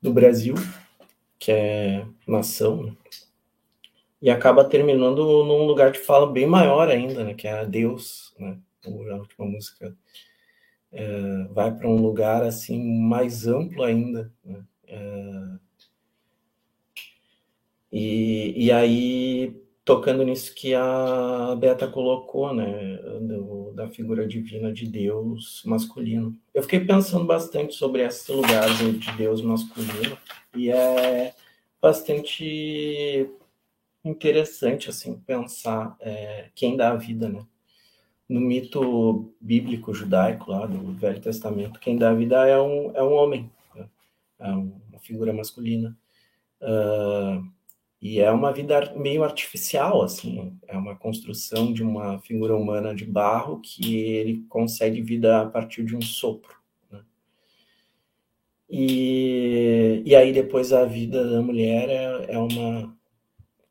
do Brasil, que é nação, né? E acaba terminando num lugar de fala bem maior ainda, né? Que é Deus, né? A última música é, vai para um lugar assim mais amplo ainda, né? É, e, e aí tocando nisso que a Beta colocou, né, do, da figura divina de Deus masculino. Eu fiquei pensando bastante sobre esse lugar de Deus masculino e é bastante interessante assim pensar é, quem dá a vida, né? No mito bíblico judaico lá do Velho Testamento, quem dá a vida é um é um homem, né? é uma figura masculina uh, e é uma vida meio artificial assim, é uma construção de uma figura humana de barro que ele consegue vida a partir de um sopro. Né? E, e aí depois a vida da mulher é, é uma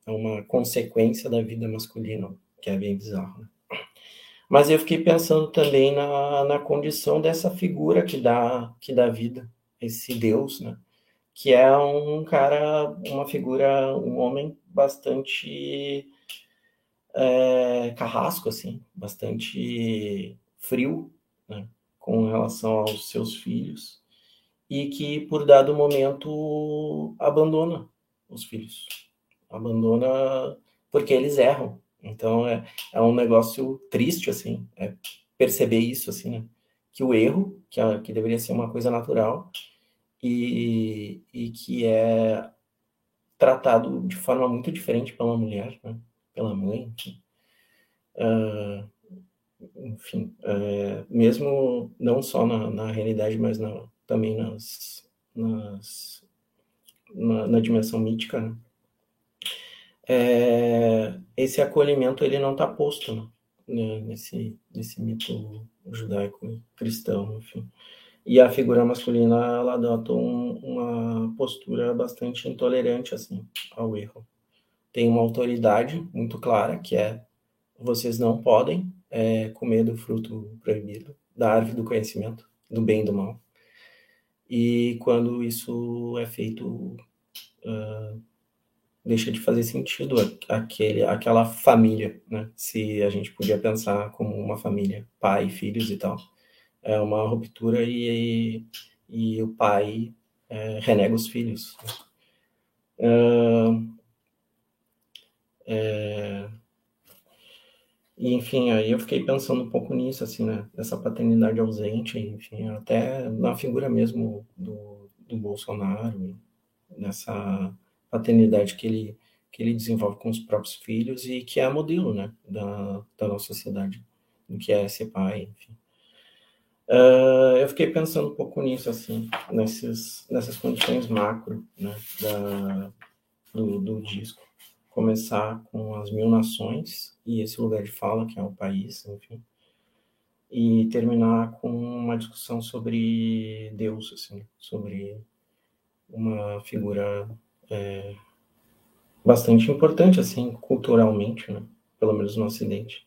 é uma consequência da vida masculina, que é bem bizarro. Né? Mas eu fiquei pensando também na, na condição dessa figura que dá, que dá vida, esse Deus, né? Que é um cara, uma figura, um homem bastante é, carrasco, assim, bastante frio, né? Com relação aos seus filhos e que, por dado momento, abandona os filhos abandona porque eles erram. Então é, é um negócio triste, assim, é perceber isso, assim, né? Que o erro, que, que deveria ser uma coisa natural, e, e que é tratado de forma muito diferente pela mulher, né? pela mãe, enfim. Uh, enfim, uh, mesmo não só na, na realidade, mas na, também nas, nas na, na dimensão mítica, né? É, esse acolhimento ele não está posto né, nesse, nesse mito judaico cristão, enfim. E a figura masculina ela adota um, uma postura bastante intolerante assim ao erro. Tem uma autoridade muito clara que é vocês não podem é, comer do fruto proibido da árvore do conhecimento do bem e do mal. E quando isso é feito uh, deixa de fazer sentido aquele, aquela família, né? Se a gente podia pensar como uma família, pai, filhos e tal. É uma ruptura e, e, o pai é, renega os filhos. É, é, E, enfim, aí eu fiquei pensando um pouco nisso, assim, né? Essa paternidade ausente, enfim, até na figura mesmo do, do Bolsonaro, nessa paternidade que ele, que ele desenvolve com os próprios filhos e que é modelo, né, da, da nossa sociedade, do que é ser pai, enfim. Uh, eu fiquei pensando um pouco nisso, assim, nesses, nessas condições macro, né, da, do, do disco. Começar com as mil nações e esse lugar de fala, que é o país, enfim. E terminar com uma discussão sobre Deus, assim, sobre uma figura é, bastante importante, assim, culturalmente, né? pelo menos no Ocidente.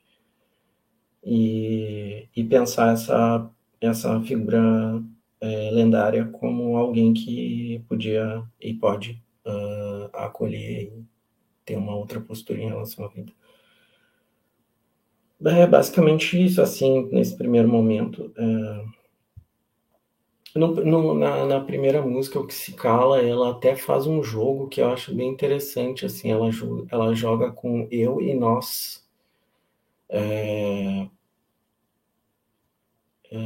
E, e pensar essa, essa figura é, lendária como alguém que podia e pode uh, acolher e ter uma outra postura em relação à vida. É basicamente isso, assim, nesse primeiro momento. É, no, no, na, na, primeira música, o que se cala, ela até faz um jogo que eu acho bem interessante, assim, ela, ela joga com eu e nós. É, é,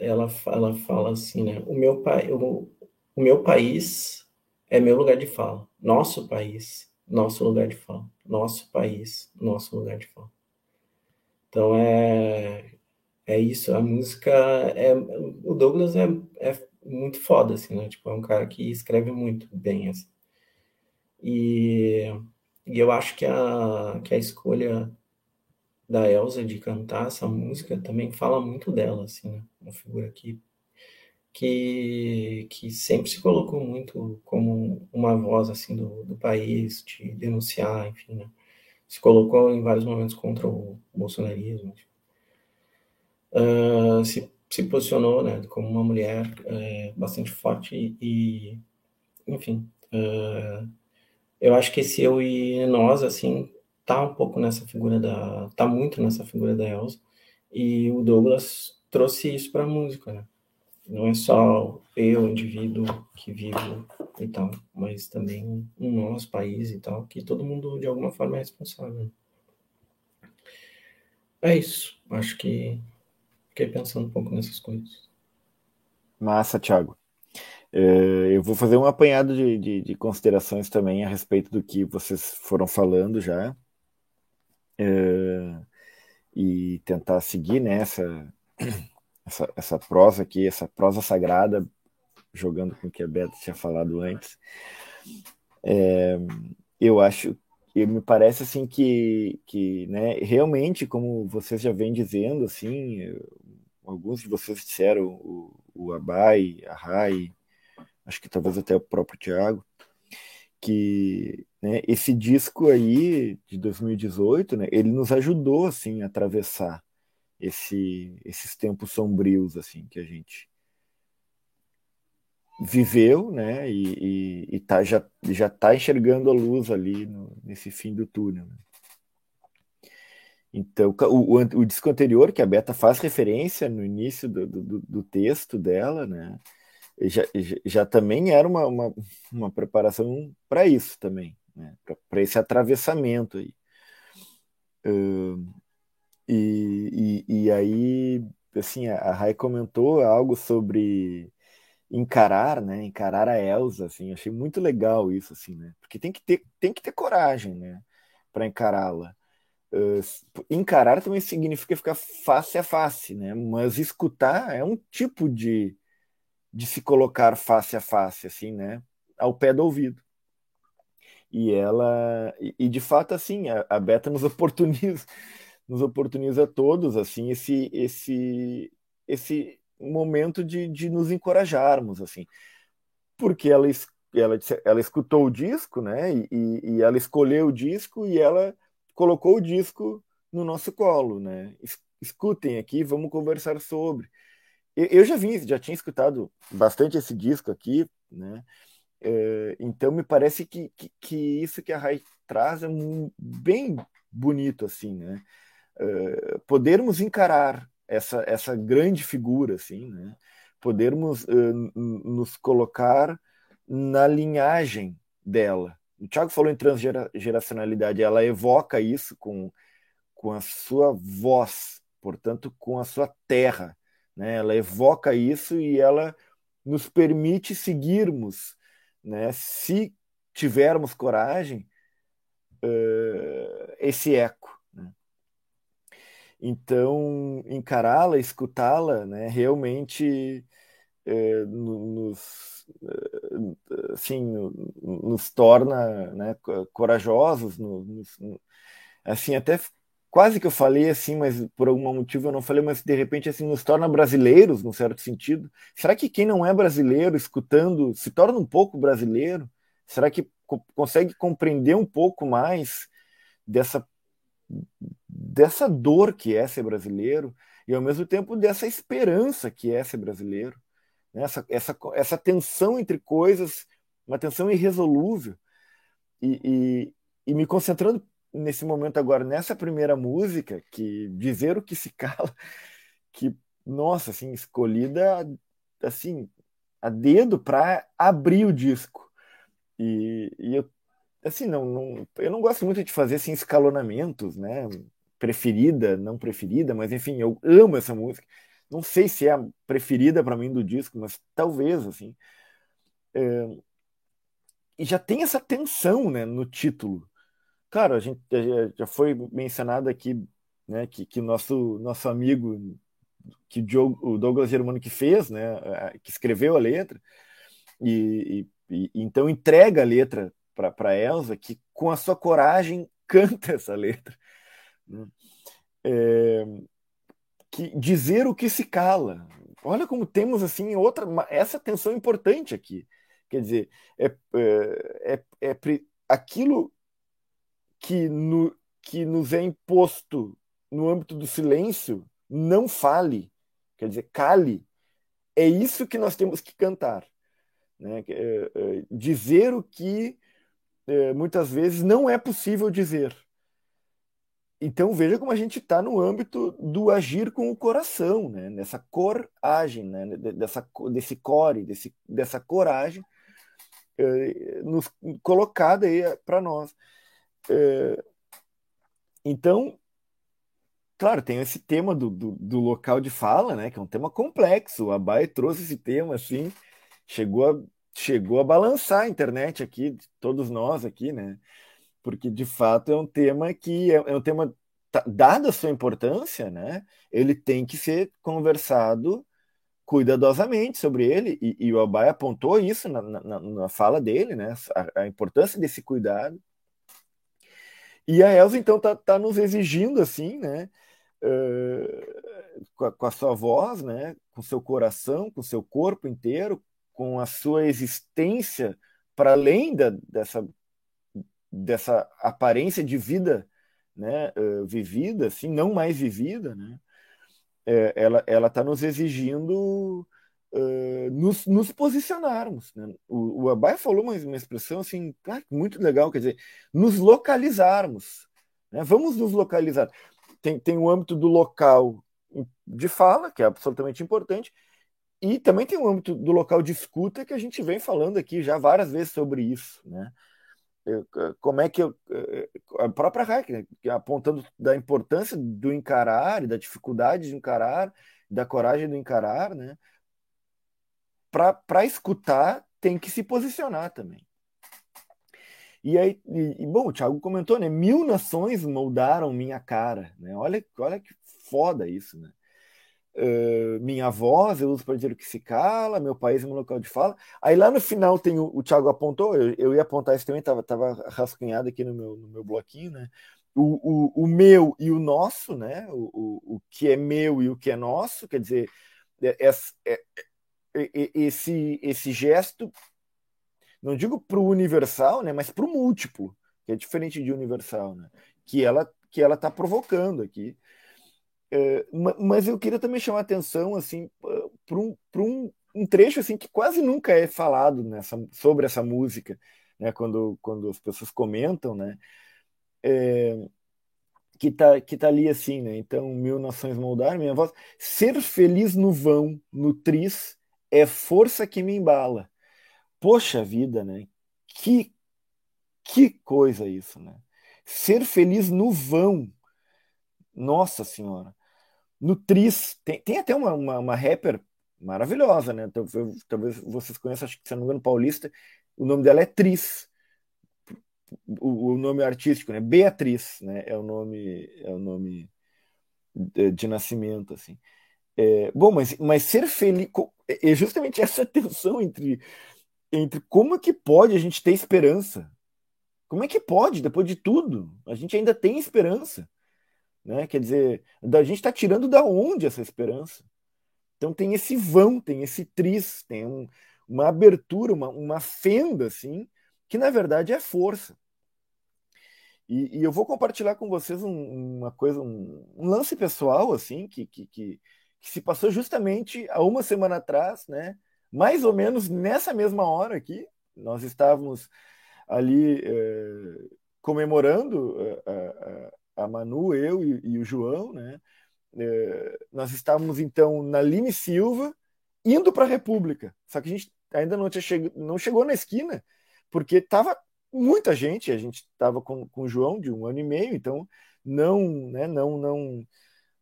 ela, ela fala assim, né, o meu, pai, o, o meu país é meu lugar de fala, nosso país, nosso lugar de fala, nosso país, nosso lugar de fala. Então é é isso, a música é o Douglas é, é muito foda assim, né? Tipo, é um cara que escreve muito bem assim. E, e eu acho que a que a escolha da Elsa de cantar essa música também fala muito dela assim, né? Uma figura que que, que sempre se colocou muito como uma voz assim do, do país, de denunciar, enfim, né? se colocou em vários momentos contra o bolsonarismo. Enfim uh, se, se posicionou né, como uma mulher uh, bastante forte e, enfim, uh, eu acho que esse eu e nós, assim, tá um pouco nessa figura da, tá muito nessa figura da Elsa, e o Douglas trouxe isso para a música, né? Não é só eu, indivíduo que vivo e tal, mas também o nosso país e tal, que todo mundo de alguma forma é responsável. É isso. Acho que Fiquei pensando um pouco nessas coisas. Massa, Thiago. É, eu vou fazer um apanhado de, de, de, considerações também a respeito do que vocês foram falando já. É, e tentar seguir nessa né, essa, essa prosa aqui, essa prosa sagrada, jogando com o que a Beta tinha falado antes. É, eu acho me parece assim que, que né, realmente, como vocês já vêm dizendo, assim, alguns de vocês disseram, o, o Abai, a Rai, acho que talvez até o próprio Tiago, que né, esse disco aí de 2018, né, ele nos ajudou assim a atravessar esse, esses tempos sombrios assim que a gente viveu, né, e, e, e tá, já já está enxergando a luz ali no, nesse fim do túnel. Né? Então, o, o, o, disco anterior, que a Beta faz referência no início do, do, do texto dela, né, já, já, também era uma, uma, uma preparação para isso também, né, para esse atravessamento aí. Uh, e, e, e, aí, assim, a Rai comentou algo sobre encarar, né, encarar a Elsa, assim, achei muito legal isso, assim, né, porque tem que ter, tem que ter coragem, né, para encará-la Uh, encarar também significa ficar face a face, né? Mas escutar é um tipo de, de se colocar face a face, assim, né? Ao pé do ouvido. E ela, e, e de fato, assim, a, a Beta nos oportuniza, nos oportuniza a todos, assim, esse, esse, esse momento de, de nos encorajarmos, assim, porque ela, ela, ela escutou o disco, né? E, e ela escolheu o disco e ela colocou o disco no nosso colo, né? Escutem aqui, vamos conversar sobre. Eu já vi, já tinha escutado bastante esse disco aqui, né? É, então me parece que, que, que, isso que a Rai traz é bem bonito, assim, né? É, podermos encarar essa, essa grande figura, assim, né? Podermos uh, nos colocar na linhagem dela, o Thiago falou em transgeracionalidade, ela evoca isso com, com a sua voz, portanto, com a sua terra. Né? Ela evoca isso e ela nos permite seguirmos, né? se tivermos coragem, uh, esse eco. Né? Então, encará-la, escutá-la, né? realmente uh, nos, uh, assim, nos torna né? corajosos, nos, assim, até quase que eu falei assim, mas por algum motivo eu não falei, mas de repente assim nos torna brasileiros, num certo sentido. Será que quem não é brasileiro escutando se torna um pouco brasileiro? Será que co consegue compreender um pouco mais dessa dessa dor que é ser brasileiro e ao mesmo tempo dessa esperança que é ser brasileiro? Né? Essa, essa, essa tensão entre coisas, uma tensão irresolúvel. E, e, e me concentrando nesse momento agora, nessa primeira música, que dizer o que se cala, que, nossa, assim, escolhida, assim, a dedo para abrir o disco. E, e, eu, assim, não, não, eu não gosto muito de fazer, assim, escalonamentos, né, preferida, não preferida, mas, enfim, eu amo essa música. Não sei se é a preferida para mim do disco, mas talvez, assim. É, e já tem essa tensão, né, no título, Claro, a gente já foi mencionado aqui, né, que, que nosso, nosso amigo, que o Douglas Germano que fez, né, que escreveu a letra, e, e, e então entrega a letra para Elsa, que com a sua coragem canta essa letra. Né? É, que dizer o que se cala. Olha como temos assim outra essa tensão importante aqui. Quer dizer, é, é, é, é aquilo que, no, que nos é imposto no âmbito do silêncio, não fale, quer dizer, cale. É isso que nós temos que cantar. Né? É, é, dizer o que é, muitas vezes não é possível dizer. Então veja como a gente está no âmbito do agir com o coração, né? nessa coragem, né? dessa, desse core, desse, dessa coragem é, nos, colocada aí para nós. É, então, claro, tem esse tema do, do, do, local de fala, né? Que é um tema complexo. O Abai trouxe esse tema assim, chegou a, chegou a balançar a internet aqui, todos nós aqui, né? Porque de fato é um tema que é, é um tema tá, dada a sua importância, né? Ele tem que ser conversado cuidadosamente sobre ele e, e o Abai apontou isso na, na, na, fala dele, né? A, a importância desse cuidado. E a Elsa, então, tá, tá nos exigindo, assim, né? Uh, com, a, com, a, sua voz, né? Com seu coração, com seu corpo inteiro, com a sua existência para além da, dessa, dessa aparência de vida né, uh, vivida, assim, não mais vivida, né? Ela ela está nos exigindo uh, nos, nos, posicionarmos. Né? O, o Abai falou uma, uma expressão assim, ah, muito legal, quer dizer, nos localizarmos. Né? Vamos nos localizar. Tem, tem o âmbito do local de fala, que é absolutamente importante, e também tem o âmbito do local de escuta, que a gente vem falando aqui já várias vezes sobre isso. Né? Como é que eu, a própria Hack, né, apontando da importância do encarar e da dificuldade de encarar, da coragem do encarar, né? para escutar, tem que se posicionar também. E aí, e, bom, o Thiago comentou, né? Mil nações moldaram minha cara, né? Olha, olha que foda isso, né? Minha voz eu uso para dizer o que se cala, meu país é meu local de fala. Aí lá no final tem o, o Thiago apontou, eu, eu ia apontar isso também, tava, tava rascunhado aqui no meu, no meu bloquinho, né? O, o, o meu e o nosso, né? O, o, o que é meu e o que é nosso, quer dizer, é, é, é esse, esse gesto, não digo para o universal, né, mas para o múltiplo, que é diferente de universal, né, que ela que ela está provocando aqui. É, mas eu queria também chamar atenção assim para um, um, um trecho assim que quase nunca é falado nessa, sobre essa música, né, quando, quando as pessoas comentam, né, é, que tá, que tá ali assim, né? Então, mil nações moldar minha voz. Ser feliz no vão, no tris, é força que me embala. Poxa vida, né? Que, que coisa isso, né? Ser feliz no vão. Nossa Senhora. No tem, tem até uma, uma, uma rapper maravilhosa, né? Talvez, talvez vocês conheçam, acho que se não me engano, paulista. O nome dela é Tris. O, o, nome artístico, né? Beatriz, né? É o nome, é o nome de, de nascimento, assim. É, bom, mas, mas ser feliz é, é justamente essa tensão entre, entre como é que pode a gente ter esperança. Como é que pode, depois de tudo, a gente ainda tem esperança? Né? Quer dizer, a gente está tirando da onde essa esperança? Então tem esse vão, tem esse tris, tem um, uma abertura, uma, uma fenda, assim, que na verdade é força. E, e eu vou compartilhar com vocês um, uma coisa, um, um, lance pessoal, assim, que, que, que, que, se passou justamente há uma semana atrás, né? Mais ou menos nessa mesma hora aqui, nós estávamos ali eh, comemorando eh, a, a, Manu, eu e, e o João, né? Eh, nós estávamos então na Lime Silva, indo para a República. Só que a gente ainda não, tinha cheg não chegou na esquina, porque estava muita gente. A gente estava com, com o João de um ano e meio, então não, né, não, não,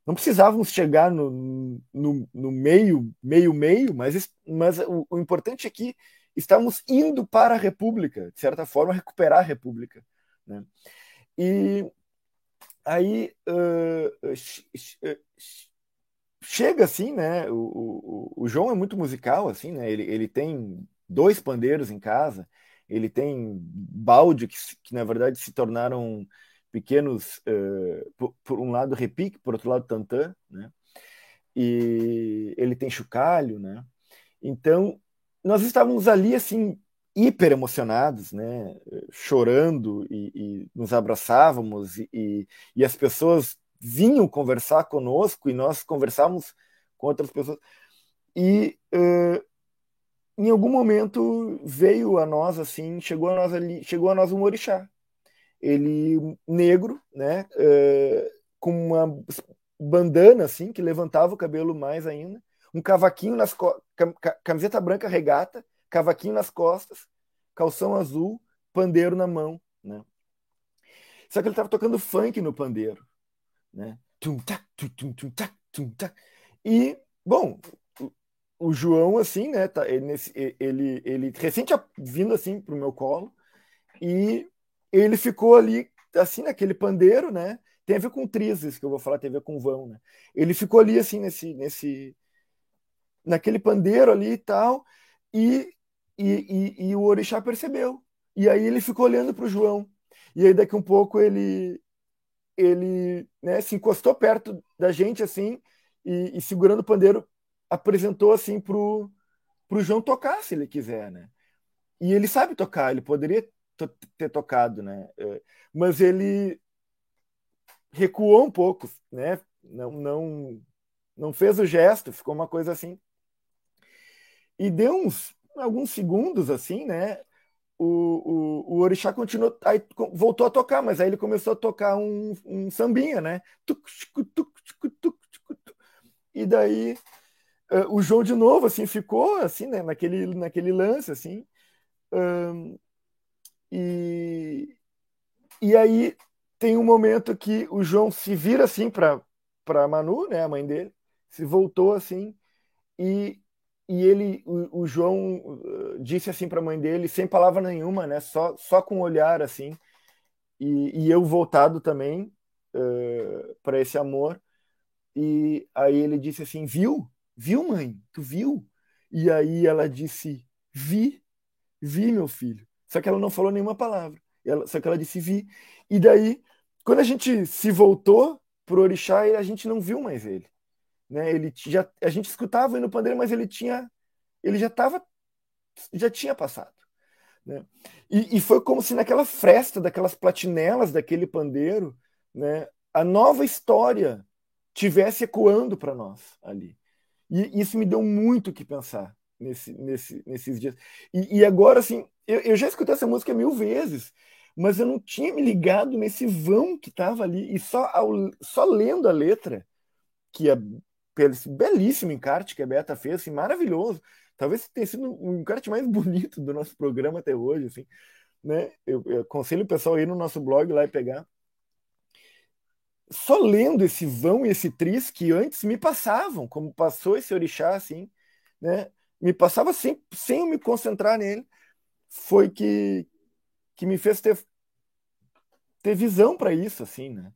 não precisávamos chegar no, no, no meio, meio, meio, mas, mas o, o importante é que estamos indo para a República, de certa forma, recuperar a República. Né? E aí uh, chega assim, né? O, o, o, João é muito musical, assim, né? Ele, ele tem dois pandeiros em casa, ele tem balde que, que na verdade se tornaram pequenos, uh, por, por, um lado repique, por outro lado tantã, né? E ele tem chocalho, né? Então nós estávamos ali assim hiper emocionados, né? Chorando e, e nos abraçávamos e, e, as pessoas vinham conversar conosco e nós conversávamos com outras pessoas. E uh, em algum momento veio a nós assim, chegou a nós ali, chegou a nós um orixá. Ele negro, né, uh, com uma bandana assim que levantava o cabelo mais ainda, um cavaquinho nas camiseta branca regata, cavaquinho nas costas, calção azul, pandeiro na mão, né? Só que ele estava tocando funk no pandeiro né? E, bom, o João, assim, né, tá, ele, ele, ele recente vindo assim pro meu colo e ele ficou ali, assim, naquele pandeiro, né? Tem a ver com trizes que eu vou falar, tem a ver com vão, né? Ele ficou ali, assim, nesse, nesse, naquele pandeiro ali e tal, e, e, e, e o orixá percebeu. E aí ele ficou olhando pro João. E aí daqui um pouco ele ele né, se encostou perto da gente assim e, e segurando o pandeiro apresentou assim pro pro João tocar se ele quiser, né? E ele sabe tocar, ele poderia ter tocado, né? É, mas ele recuou um pouco, né? Não, não, não fez o gesto, ficou uma coisa assim. E deu uns alguns segundos assim, né? o, o, o Orixá continuou, aí voltou a tocar, mas aí ele começou a tocar um, um sambinha, né? E daí o João de novo, assim, ficou assim, né? Naquele, naquele lance, assim. Um, e, e aí tem um momento que o João se vira assim para Manu, né, a mãe dele, se voltou assim e e ele, o, o João uh, disse assim para a mãe dele, sem palavra nenhuma, né? Só, só com olhar assim. E, e eu voltado também uh, para esse amor. E aí ele disse assim: Viu? Viu, mãe? Tu viu? E aí ela disse: Vi, vi, meu filho. Só que ela não falou nenhuma palavra. Ela, só que ela disse: Vi. E daí, quando a gente se voltou pro Orixá, a gente não viu mais ele né? Ele já a gente escutava no pandeiro, mas ele tinha ele já estava já tinha passado, né? E, e, foi como se naquela fresta daquelas platinelas daquele pandeiro, né, a nova história tivesse ecoando para nós ali. E isso me deu muito o que pensar nesse, nesse, nesses dias. E, e agora, assim, eu, eu, já escutei essa música mil vezes, mas eu não tinha me ligado nesse vão que estava ali. E só, ao, só lendo a letra, que é pelo esse belíssimo encarte que a Beata fez, assim, maravilhoso. Talvez tenha sido o encarte mais bonito do nosso programa até hoje, assim, né? Eu, eu aconselho o pessoal a ir no nosso blog lá e pegar. só lendo esse vão e esse tris que antes me passavam, como passou esse orixá, assim, né? Me passava sem, sem eu me concentrar nele, foi que, que me fez ter, ter visão para isso, assim, né?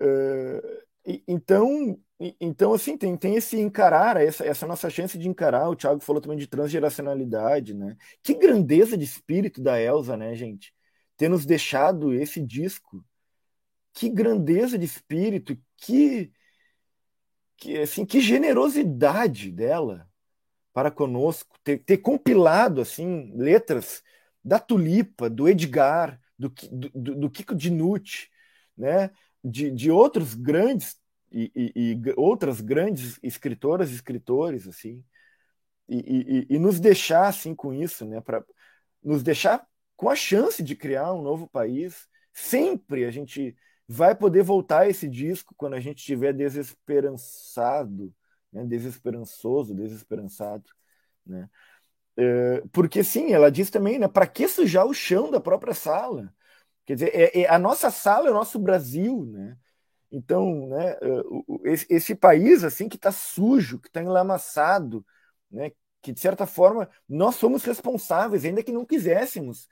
Uh, então, então, assim, tem, tem esse encarar, essa, essa nossa chance de encarar, o Thiago falou também de transgeracionalidade, né? Que grandeza de espírito da Elsa, né, gente? Ter nos deixado esse disco, que grandeza de espírito, que, que, assim, que generosidade dela para conosco, ter, ter compilado assim letras da Tulipa, do Edgar, do, do, do Kiko Dinucci, né? de, de outros grandes e, e, e, outras grandes escritoras e escritores assim e, e, nos deixar assim com isso né para nos deixar com a chance de criar um novo país sempre a gente vai poder voltar esse disco quando a gente estiver desesperançado, né? desesperançoso, desesperançado, né? É, porque sim, ela diz também, né? Para que sujar o chão da própria sala? Quer dizer, é, é, a nossa sala é o nosso Brasil, né? Então, né? É, esse, país assim que está sujo, que está enlamaçado, né? Que de certa forma nós somos responsáveis, ainda que não quiséssemos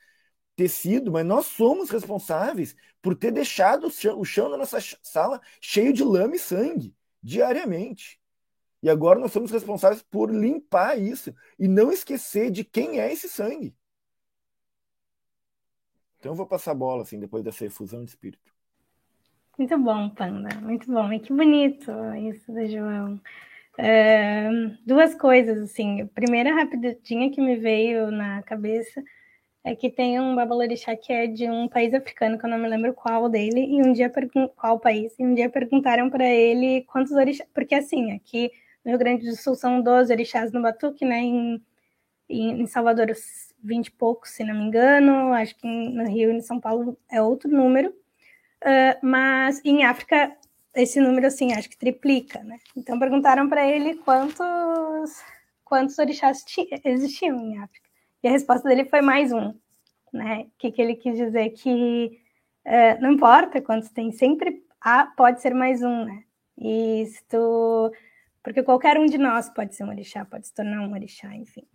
tecido, mas nós somos responsáveis por ter deixado o chão, o chão da nossa sala cheio de lama e sangue diariamente. E agora nós somos responsáveis por limpar isso e não esquecer de quem é esse sangue. Então eu vou passar a bola assim depois dessa efusão de espírito. Muito bom, Panda, muito bom. E que bonito isso do João. É, duas coisas, assim. Primeira rapidinha que me veio na cabeça é que tem um babalorixá que é de um país africano, que eu não me lembro qual dele, e um dia qual país, e um dia perguntaram para ele quantos orixás, porque assim, aqui no Rio Grande do Sul são 12 orixás no Batuque, né, em, em Salvador 20 e poucos, se não me engano, acho que no Rio e em São Paulo é outro número, uh, mas em África esse número, assim, acho que triplica, né, então perguntaram para ele quantos, quantos orixás existiam em África, e a resposta dele foi mais um, né? Que, que ele quis dizer? Que é, não importa quantos tem, sempre há, pode ser mais um, né? E. Porque qualquer um de nós pode ser um orixá, pode se tornar um orixá, enfim.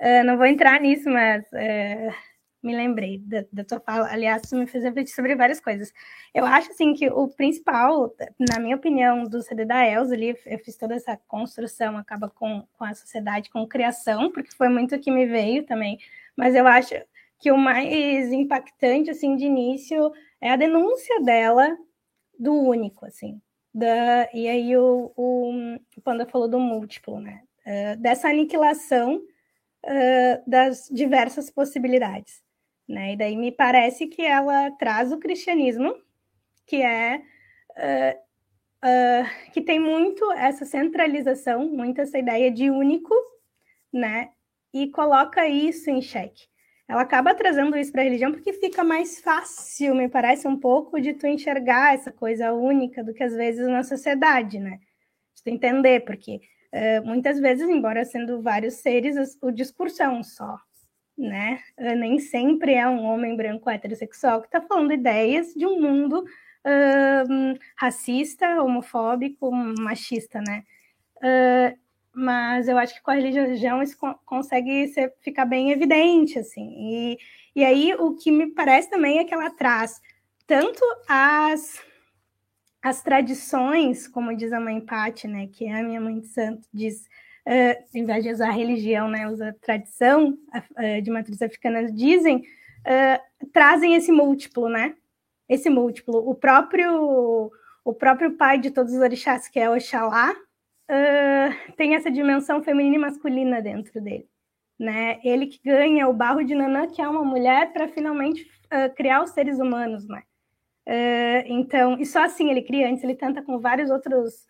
Uh, não vou entrar nisso, mas uh, me lembrei da, da, tua fala. Aliás, tu me fez refletir sobre várias coisas. Eu acho, assim, que o principal, na minha opinião, do CD da Elza ali, eu fiz toda essa construção, acaba com, com a sociedade, com criação, porque foi muito que me veio também. Mas eu acho que o mais impactante, assim, de início é a denúncia dela do único, assim. Da, e aí o, o, o Panda falou do múltiplo, né? Uh, dessa aniquilação uh, das diversas possibilidades. Né? E daí me parece que ela traz o cristianismo, que é uh, uh, que tem muito essa centralização, muito essa ideia de único, né? E coloca isso em xeque. Ela acaba trazendo isso para a religião porque fica mais fácil, me parece um pouco, de tu enxergar essa coisa única do que às vezes na sociedade, né? De tu entender, porque uh, muitas vezes, embora sendo vários seres, o discurso é um só, né? Eh, nem sempre é um homem branco heterossexual que está falando ideias de um mundo uh, racista, homofóbico, machista, né? Uh, mas eu acho que com a religião isso consegue ser, ficar bem evidente, assim. E, e aí o que me parece também é que ela traz tanto as as tradições, como diz a mãe Patti, né, que é a minha mãe de santo, diz uh, em vez de usar religião, né, usa tradição uh, de matriz africana, dizem, uh, trazem esse múltiplo, né? Esse múltiplo. O próprio, o próprio pai de todos os orixás, que é Oxalá, uh, tem essa dimensão feminina e masculina dentro dele. Né? Ele que ganha o barro de Nanã, que é uma mulher, para finalmente criar os seres humanos, né? Então, e só assim ele cria, antes ele tenta com vários outros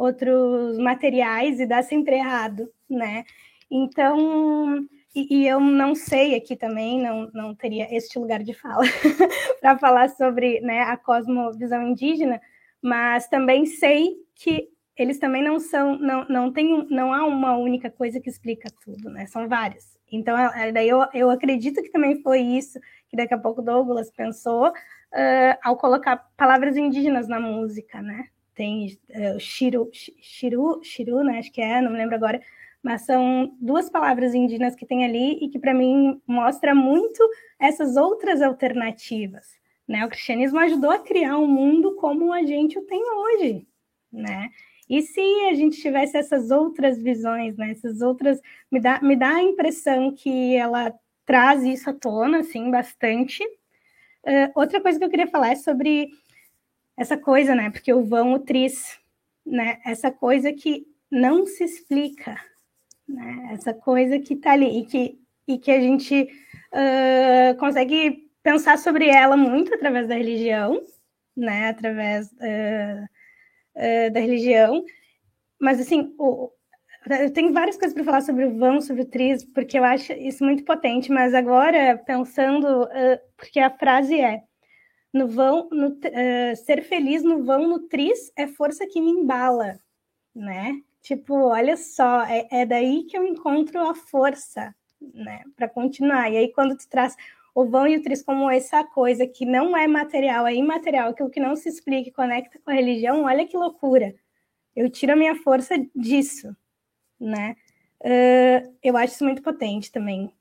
outros materiais e dá sempre errado, né? Então, e, e, eu não sei aqui também, não, não teria este lugar de fala para falar sobre né, a cosmovisão indígena, mas também sei que eles também não são, não, não tem, não há uma única coisa que explica tudo, né? São várias. Então, daí eu, eu acredito que também foi isso que daqui a pouco Douglas pensou, uh, ao colocar palavras indígenas na música, né? Tem o Shiru, Shiru, Shiru, né? Acho que é, não me lembro agora, mas são duas palavras indígenas que tem ali e que para mim mostra muito essas outras alternativas, né? O cristianismo ajudou a criar um mundo como a gente o tem hoje, né? E se a gente tivesse essas outras visões, né? Essas outras me dá me dá a impressão que ela traz isso à tona, assim, bastante. Uh, outra coisa que eu queria falar é sobre essa coisa, né? Porque o vão, o tris, né? Essa coisa que não se explica, né? Essa coisa que está ali e que, e que a gente uh, consegue pensar sobre ela muito através da religião, né? Através uh, uh, da religião. Mas, assim, o, eu tenho várias coisas para falar sobre o vão, sobre o tris, porque eu acho isso muito potente, mas agora, pensando, porque a frase é no vão, no, ser feliz no vão, no tris, é força que me embala, né? Tipo, olha só, é, é daí que eu encontro a força, né, para continuar. E aí, quando tu traz o vão e o tris como essa coisa que não é material, é imaterial, aquilo que não se explica e conecta com a religião, olha que loucura. Eu tiro a minha força disso, né? Uh, eu acho isso muito potente também.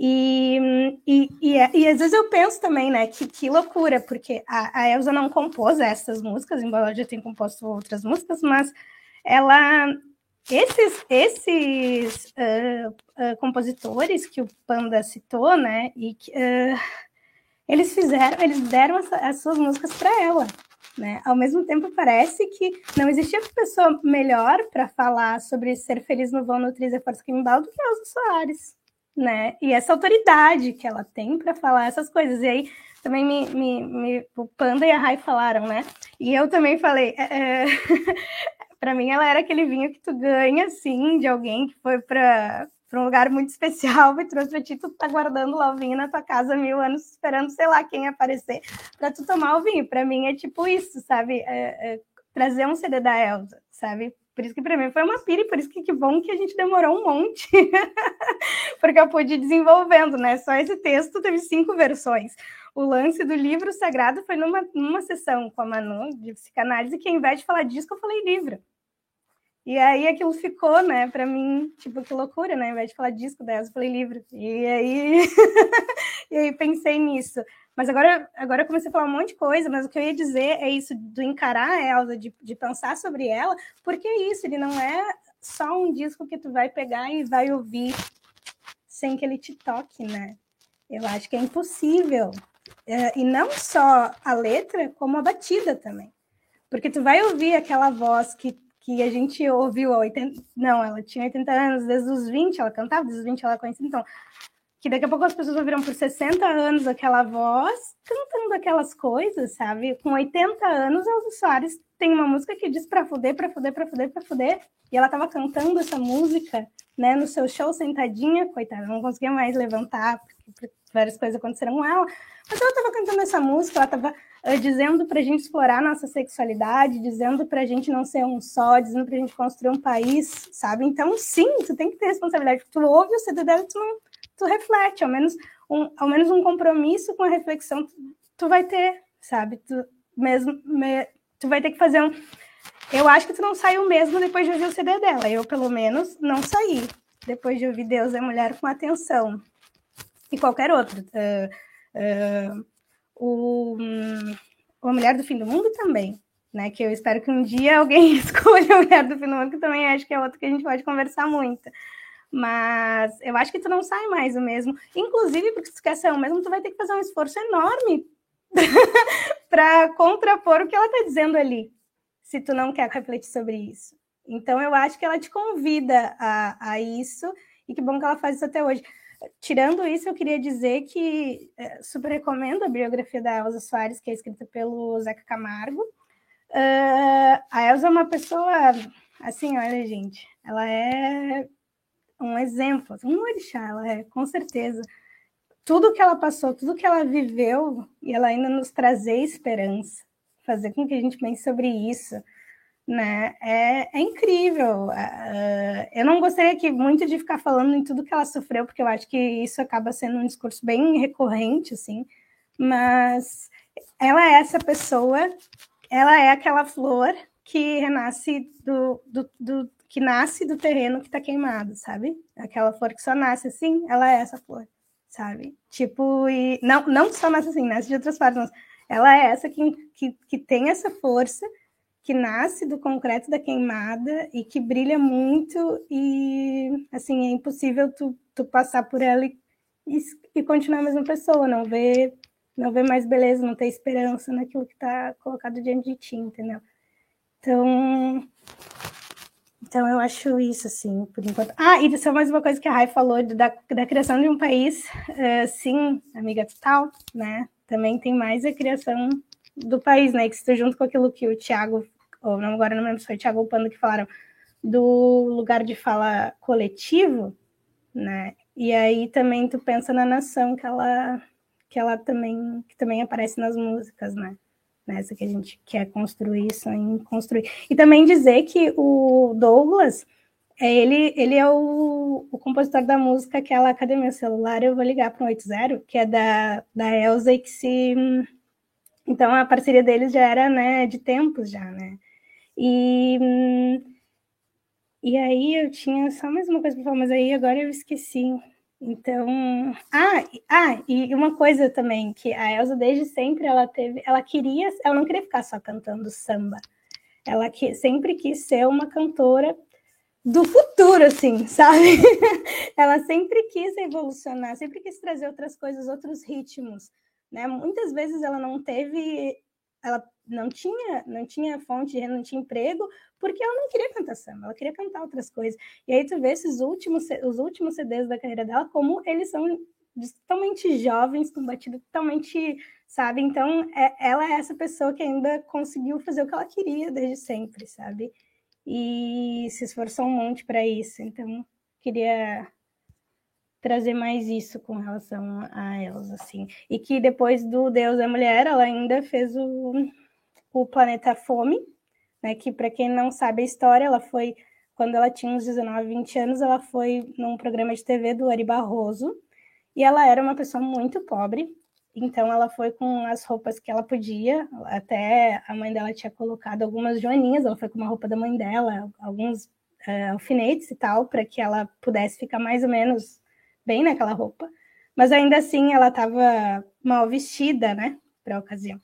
E, e, e, é, e, às vezes eu penso também, né, que, que loucura, porque a, a não compôs essas músicas, embora ela já tenha composto outras músicas, mas ela esses, esses uh, uh, compositores que o Panda citou, né, e que, uh, eles fizeram, eles deram as, as suas músicas para ela, né? Ao mesmo tempo parece que não existia pessoa melhor para falar sobre ser feliz no vão nutrir a força embala do que Elza Soares, né? E essa autoridade que ela tem para falar essas coisas. E aí também me, me, me, o Panda e a Rai falaram, né? E eu também falei, é, é para mim ela era aquele vinho que tu ganha, assim, de alguém que foi para um lugar muito especial e trouxe para ti, tu tá guardando lá o vinho na tua casa mil anos, esperando, sei lá, quem aparecer para tu tomar o vinho. Para mim é tipo isso, sabe? É, é, trazer um CD da Elsa, sabe? Por isso que para mim foi uma pira e por isso que que bom que a gente demorou um monte, porque eu pude ir desenvolvendo, né? Só esse texto teve cinco versões o lance do livro sagrado foi numa, numa sessão com a Manu de psicanálise, que ao invés de falar disco, eu falei livro. E aí aquilo ficou, né, para mim, tipo, que loucura, né? Ao invés de falar disco dela, eu falei livro. E aí, e aí pensei nisso. Mas agora, agora eu comecei a falar um monte de coisa, mas o que eu ia dizer é isso, do encarar a Elsa, de, de pensar sobre ela, porque é isso, ele não é só um disco que tu vai pegar e vai ouvir sem que ele te toque, né? Eu acho que é impossível é, e não só a letra, como a batida também. Porque tu vai ouvir aquela voz que, que a gente ouviu há 80... Não, ela tinha 80 anos, desde os 20 ela cantava, desde os 20 ela conhecia. Então, que daqui a pouco as pessoas ouviram por 60 anos aquela voz cantando aquelas coisas, sabe? Com 80 anos, Elza Soares tem uma música que diz pra fuder, pra fuder, pra fuder, pra fuder. E ela tava cantando essa música, né, no seu show sentadinha, coitada, não conseguia mais levantar, porque várias coisas aconteceram com ela. Mas ela estava cantando essa música, ela estava uh, dizendo para a gente explorar nossa sexualidade, dizendo para a gente não ser um só, dizendo para a gente construir um país, sabe? Então, sim, tu tem que ter responsabilidade. Tu ouve o CD dela, tu, não, tu reflete, ao menos um, ao menos um compromisso com a reflexão tu, tu vai ter, sabe? Tu mesmo, me, tu vai ter que fazer um. Eu acho que tu não saiu mesmo depois de ouvir o CD dela. Eu, pelo menos, não saí depois de ouvir Deus é Mulher com atenção e qualquer outro. Uh, uh, o, um, a Mulher do Fim do Mundo também, né? Que eu espero que um dia alguém escolha a Mulher do Fim do Mundo, que também acho que é outro que a gente pode conversar muito. Mas eu acho que tu não sai mais o mesmo. Inclusive, porque se tu quer ser o mesmo, tu vai ter que fazer um esforço enorme para contrapor o que ela está dizendo ali, se tu não quer refletir sobre isso. Então, eu acho que ela te convida a, a isso, e que bom que ela faz isso até hoje. Tirando isso, eu queria dizer que é, super recomendo a biografia da Elza Soares, que é escrita pelo Zeca Camargo. Uh, a Elza é uma pessoa, assim, olha, gente, ela é um exemplo, um orixá, ela é, com certeza. Tudo que ela passou, tudo que ela viveu, e ela ainda nos trazer esperança, fazer com que a gente pense sobre isso né? É, é incrível. Uh, eu não gostaria que muito de ficar falando em tudo que ela sofreu, porque eu acho que isso acaba sendo um discurso bem recorrente, assim. Mas ela é essa pessoa, ela é aquela flor que renasce do, do, do que nasce do terreno que está queimado, sabe? Aquela flor que só nasce assim, ela é essa flor, sabe? Tipo, e não, não só nasce assim, nasce de outras formas. Ela é essa que, que, que tem essa força, que nasce do concreto da queimada e que brilha muito e, assim, é impossível tu, tu passar por ela e, e, e continuar a mesma pessoa, não ver não ver mais beleza, não ter esperança naquilo que está colocado diante de ti, entendeu? Então, então eu acho isso, assim, por enquanto. Ah, e só mais uma coisa que a Rai falou da, da criação de um país, uh, sim, amiga total, né? Também tem mais a criação do país, né? Que estou junto com aquilo que o Tiago, ou não, agora não lembro se foi o Tiago ou o Pando que falaram, do lugar de fala coletivo, né? E aí também tu pensa na nação que ela que ela também que também aparece nas músicas, né? Nessa que a gente quer construir, em construir. E também dizer que o Douglas, é, ele, ele é o, o compositor da música aquela Cadê meu celular? Eu vou ligar para o 80, que é da, da Elsa e que se... Então, a parceria deles já era, né, de tempos já, né? E... E aí eu tinha só mais uma coisa para falar, mas aí agora eu esqueci. Então, ah, ah, e uma coisa também que a Elsa desde sempre ela teve, ela queria, ela não queria ficar só cantando samba. Ela que sempre quis ser uma cantora do futuro, assim, sabe? ela sempre quis evolucionar, sempre quis trazer outras coisas, outros ritmos, né? Muitas vezes ela não teve, ela não tinha, não tinha fonte de renda, não tinha emprego, porque ela não queria cantar samba, ela queria cantar outras coisas. E aí tu vê esses últimos, os últimos CDs da carreira dela, como eles são totalmente jovens, com batida totalmente, sabe? Então, é, ela é essa pessoa que ainda conseguiu fazer o que ela queria desde sempre, sabe? E se esforçou um monte para isso. Então, queria trazer mais isso com relação a elas, assim. E que depois do Deus é Mulher, ela ainda fez o, o Planeta Fome, né? Que para quem não sabe a história, ela foi quando ela tinha uns 19, 20 anos, ela foi num programa de TV do Ari Barroso, e ela era uma pessoa muito pobre, então ela foi com as roupas que ela podia, até a mãe dela tinha colocado algumas joaninhas, ela foi com uma roupa da mãe dela, alguns uh, alfinetes e tal, para que ela pudesse ficar mais ou menos bem naquela roupa. Mas ainda assim ela estava mal vestida, né, para a ocasião.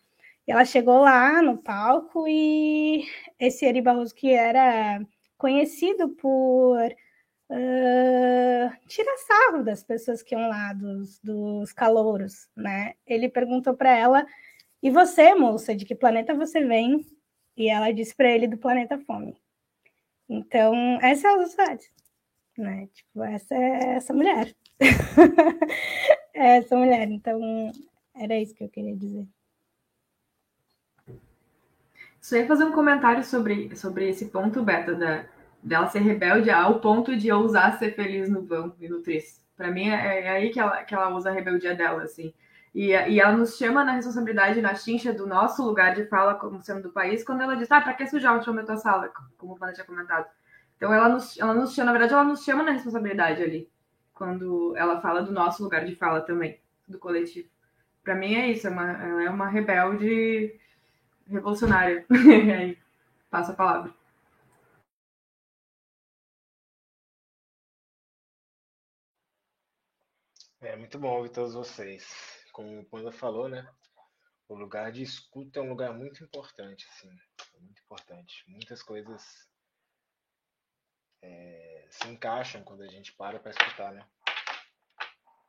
E ela chegou lá no palco e esse Eri Barroso, que era conhecido por uh, tirar sarro das pessoas que iam lá, dos, dos calouros, né? Ele perguntou para ela: E você, moça, de que planeta você vem? E ela disse para ele: Do planeta Fome. Então, essa é a sociedade, né? Tipo, essa é essa mulher. é essa mulher. Então, era isso que eu queria dizer. Só ia fazer um comentário sobre, sobre esse ponto, Beta, da, dela ser rebelde ao ponto de ousar ser feliz no vão e no triste. Para mim, é, é, aí que ela, que ela usa a rebeldia dela, assim. E, e ela nos chama na responsabilidade, na chincha do nosso lugar de fala como sendo do país, quando ela diz, ah, pra que sujar o chão da tua sala, como o Vânia tinha comentado. Então, ela nos, ela nos chama, na verdade, ela nos chama na responsabilidade ali, quando ela fala do nosso lugar de fala também, do coletivo. Para mim é isso, é uma, ela é uma rebelde revolucionária. aí, passa a palavra. É muito bom ouvir todos vocês. Como o Panda falou, né? O lugar de escuta é um lugar muito importante, assim. Muito importante. Muitas coisas é, se encaixam quando a gente para para escutar, né?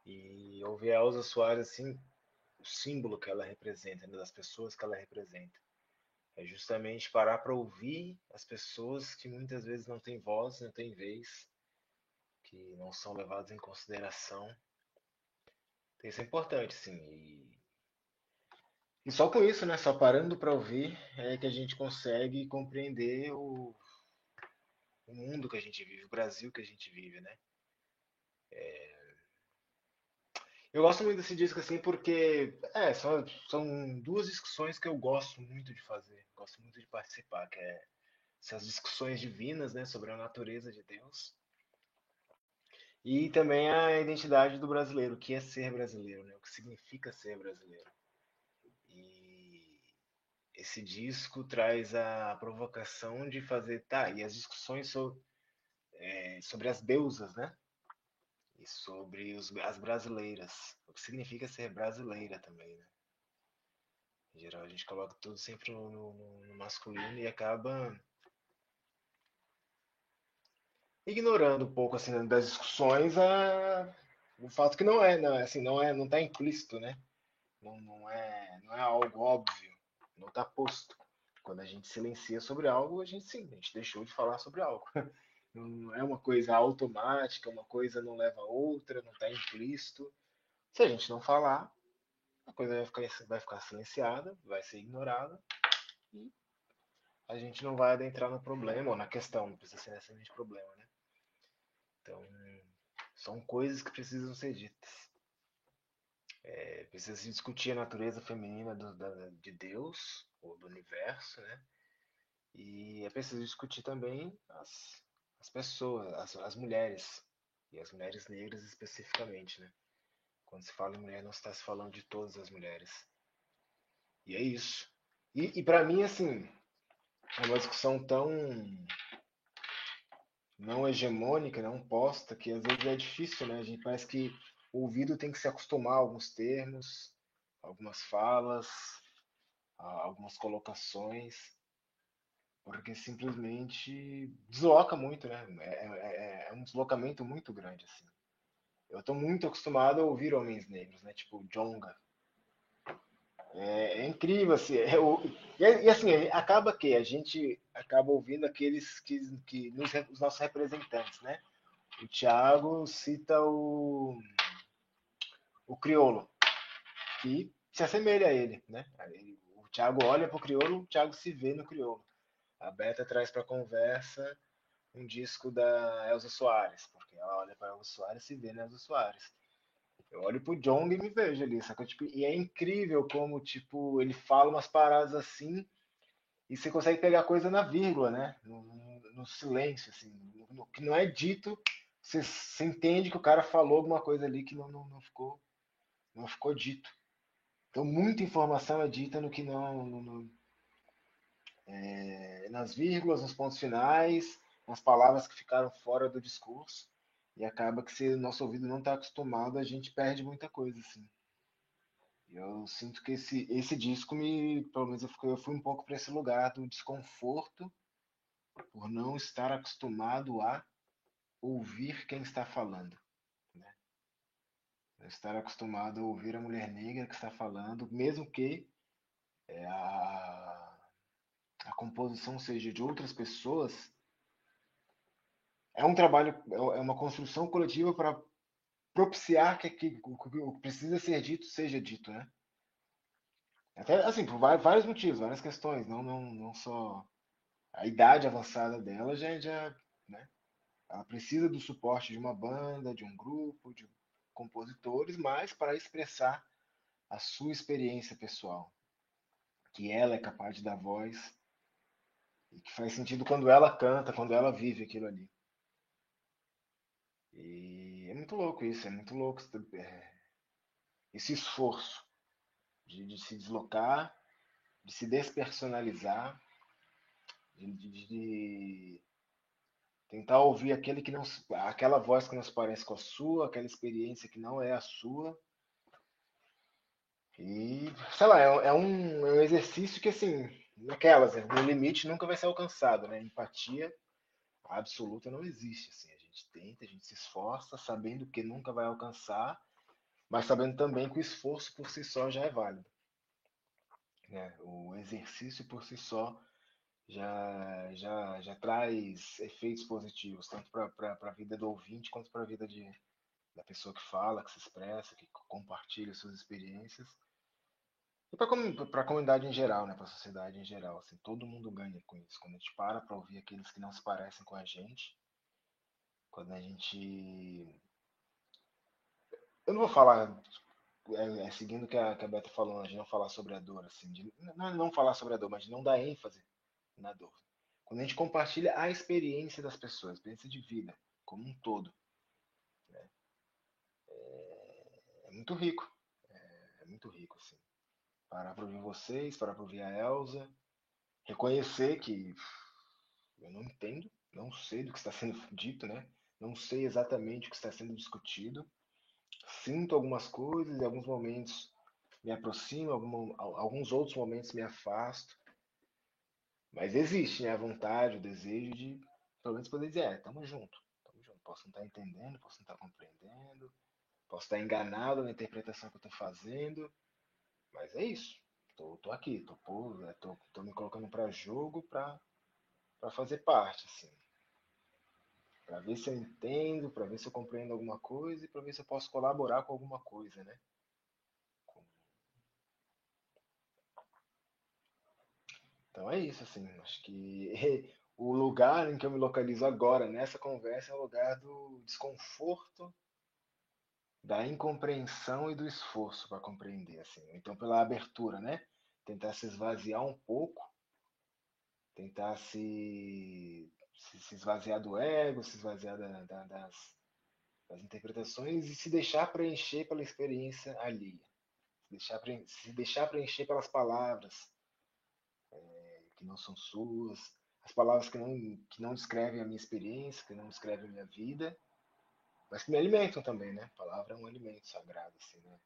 E ouvir a Elza Soares, assim, o símbolo que ela representa, né, das pessoas que ela representa. É justamente parar para ouvir as pessoas que muitas vezes não têm voz, não têm vez, que não são levadas em consideração. Então, isso é importante, sim. E, e só com isso, né? Só parando para ouvir é que a gente consegue compreender o, o mundo que a gente vive, o Brasil que a gente vive, né? É, eu gosto muito desse disco assim porque é, são, são duas discussões que eu gosto muito de fazer, gosto muito de participar, que é essas discussões divinas, né, sobre a natureza de Deus. E também a identidade do brasileiro, o que é ser brasileiro, né, o que significa ser brasileiro. Esse disco traz a provocação de fazer, tá, e as discussões sobre, é, sobre as deusas, né? E sobre os, as brasileiras. O que significa ser brasileira também, né? Em geral, a gente coloca tudo sempre no, no, no masculino e acaba ignorando um pouco assim das discussões a, o fato que não é, não, assim, não é, não está implícito, né? Não, não, é, não é algo óbvio, não está posto. Quando a gente silencia sobre algo, a gente sim, a gente deixou de falar sobre algo. Não é uma coisa automática, uma coisa não leva a outra, não está implícito. Se a gente não falar, a coisa vai ficar, vai ficar silenciada, vai ser ignorada e a gente não vai adentrar no problema ou na questão, não precisa ser necessariamente problema, né? Então, são coisas que precisam ser ditas. É, precisa se discutir a natureza feminina do, da, de Deus, ou do universo, né? E é preciso discutir também as, as pessoas, as, as mulheres, e as mulheres negras especificamente, né? Quando se fala em mulher, não está se falando de todas as mulheres. E é isso. E, e para mim, assim, é uma discussão tão não hegemônica, não posta, que às vezes é difícil, né? A gente parece que o ouvido tem que se acostumar a alguns termos, algumas falas, algumas colocações, porque simplesmente desloca muito, né? É, é, é um deslocamento muito grande, assim. Eu estou muito acostumado a ouvir homens negros, né? Tipo Jonga, é, é incrível, assim. É, e, assim, acaba que a gente acaba ouvindo aqueles que, que nos, os nossos representantes, né? O Tiago cita o, o Criolo, que se assemelha a ele, né? O Tiago olha para o Criolo, o Tiago se vê no Criolo. A Beta traz para a conversa um disco da Elza Soares, porque ela olha para Elza Soares e se vê na Elza Soares. Eu olho pro Jong e me vejo ali, sacou? Tipo, e é incrível como, tipo, ele fala umas paradas assim e você consegue pegar coisa na vírgula, né? No, no, no silêncio, assim. No, no, que não é dito, você, você, entende que o cara falou alguma coisa ali que não, não, não, ficou, não ficou dito. Então, muita informação é dita no que não... No, é, nas vírgulas, nos pontos finais, nas palavras que ficaram fora do discurso. E acaba que se o nosso ouvido não está acostumado, a gente perde muita coisa, assim. Eu sinto que esse, esse disco me, pelo menos eu fui, eu fui um pouco para esse lugar do desconforto por não estar acostumado a ouvir quem está falando, estar acostumado a ouvir a mulher negra que está falando, mesmo que é, a, a composição seja de outras pessoas, é um trabalho, é uma construção coletiva para propiciar que, que, o que precisa ser dito seja dito, né? Até assim, por vários motivos, várias questões, não, não, não só a idade avançada dela já né? Ela precisa do suporte de uma banda, de um grupo, de compositores, mas para expressar a sua experiência pessoal, que ela é capaz de dar voz e que faz sentido quando ela canta, quando ela vive aquilo ali. E é muito louco isso, é muito louco é, esse esforço de, de, se deslocar, de se despersonalizar, de, de, de, tentar ouvir aquele que não, aquela voz que não se parece com a sua, aquela experiência que não é a sua. E, sei lá, é, é um, é um exercício que, assim, naquelas, no limite nunca vai ser alcançado, né? Empatia absoluta não existe, assim gente tenta, a gente se esforça, sabendo que nunca vai alcançar, mas sabendo também que o esforço por si só já é válido. Né? O exercício por si só já, já, já traz efeitos positivos, tanto para a vida do ouvinte quanto para a vida de, da pessoa que fala, que se expressa, que compartilha suas experiências. E para a comunidade em geral, né? para a sociedade em geral. Assim, todo mundo ganha com isso. Quando a gente para para ouvir aqueles que não se parecem com a gente, quando a gente. Eu não vou falar, é, é, seguindo o que a, que a Beta falou, de não falar sobre a dor, assim, de não, não falar sobre a dor, mas de não dar ênfase na dor. Quando a gente compartilha a experiência das pessoas, a experiência de vida, como um todo, né? é, é, muito rico. É, é, muito rico, assim. parar para ouvir vocês, parar para ouvir a Elsa, reconhecer que eu não entendo, não sei do que está sendo dito, né? Não sei exatamente o que está sendo discutido. Sinto algumas coisas, em alguns momentos me aproximo, alguns outros momentos me afasto. Mas existe né, a vontade, o desejo de, pelo menos, poder dizer: é, tamo junto, tamo junto. Posso não estar tá entendendo, posso não estar tá compreendendo, posso estar tá enganado na interpretação que eu estou fazendo, mas é isso. Tô, tô aqui, tô, tô, tô, tô me colocando para jogo para fazer parte, assim para ver se eu entendo, para ver se eu compreendo alguma coisa e para ver se eu posso colaborar com alguma coisa, né? Então é isso, assim, acho que o lugar em que eu me localizo agora nessa conversa é o lugar do desconforto, da incompreensão e do esforço para compreender, assim. Então pela abertura, né? Tentar se esvaziar um pouco, tentar se se, se esvaziar do ego, se esvaziar da, da, das, das interpretações e se deixar preencher pela experiência alheia. Se deixar, se deixar preencher pelas palavras não são suas, as palavras que não, que não descrevem a minha experiência, que não descrevem a minha vida, mas que me alimentam também, né? A palavra é um alimento sagrado, assim, né?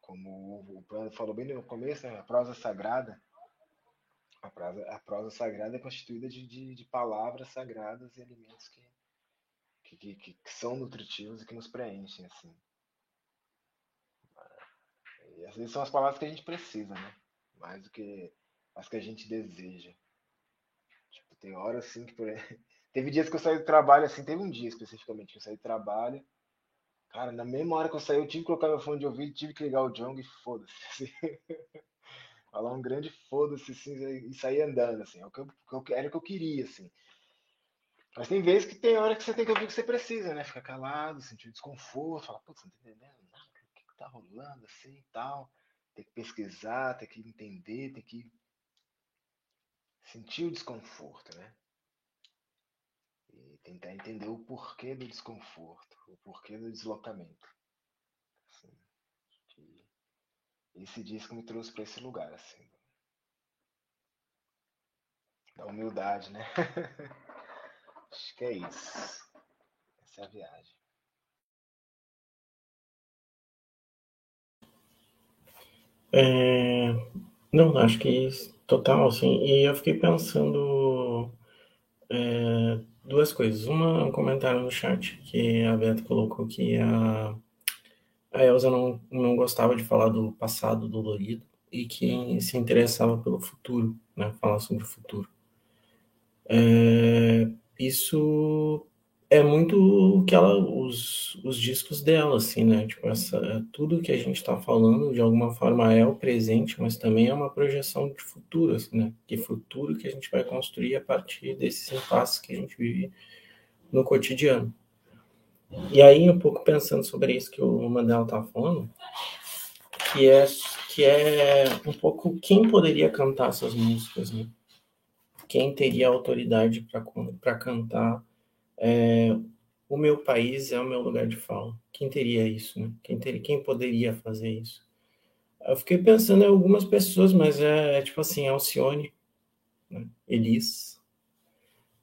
Como o Plano falou bem no começo, né? A prosa sagrada a prosa, a prosa sagrada é constituída de, de, de palavras sagradas e alimentos que, que, que, que, são nutritivos e que nos preenchem, assim. E às vezes são as palavras que a gente precisa, né? Mais do que as que a gente deseja. Tem horas assim que. Por... Teve dias que eu saí do trabalho, assim, teve um dia especificamente que eu saí do trabalho. Cara, na mesma hora que eu saí, eu tive que colocar meu fone de ouvido, tive que ligar o Jong e foda-se. Assim. falar um grande foda-se assim, e sair andando, assim, é o que eu, era o que eu queria, assim. Mas tem vezes que tem hora que você tem que ouvir o que você precisa, né? Ficar calado, sentir desconforto, falar, putz, não tô entendendo nada, o que, que tá rolando, assim e tal. Tem que pesquisar, tem que entender, tem que sentir o desconforto, né? E tentar entender o porquê do desconforto, o porquê do deslocamento. esse disco me trouxe para esse lugar, assim. Da humildade, né? Acho que é isso. Essa é a viagem. É... Não, acho que total, assim. E eu fiquei pensando é, duas coisas. Uma, um comentário no chat que a Beto colocou que a a não, não gostava de falar do passado dolorido e que se interessava pelo futuro, né? Falar sobre o futuro. É, isso é muito que ela, os, os discos dela, assim, né? Tipo, essa, tudo que a gente está falando, de alguma forma, é o presente, mas também é uma projeção de futuro, assim, né? Que futuro que a gente vai construir a partir desses impasses que a gente vive no cotidiano. E aí, um pouco pensando sobre isso que o Mandela está falando, que é, que é um pouco quem poderia cantar essas músicas, né? Quem teria autoridade para cantar é, O meu país é o meu lugar de fala? Quem teria isso, né? Quem, teria, quem poderia fazer isso? Eu fiquei pensando em algumas pessoas, mas é, é tipo assim, Alcione, né? Elis.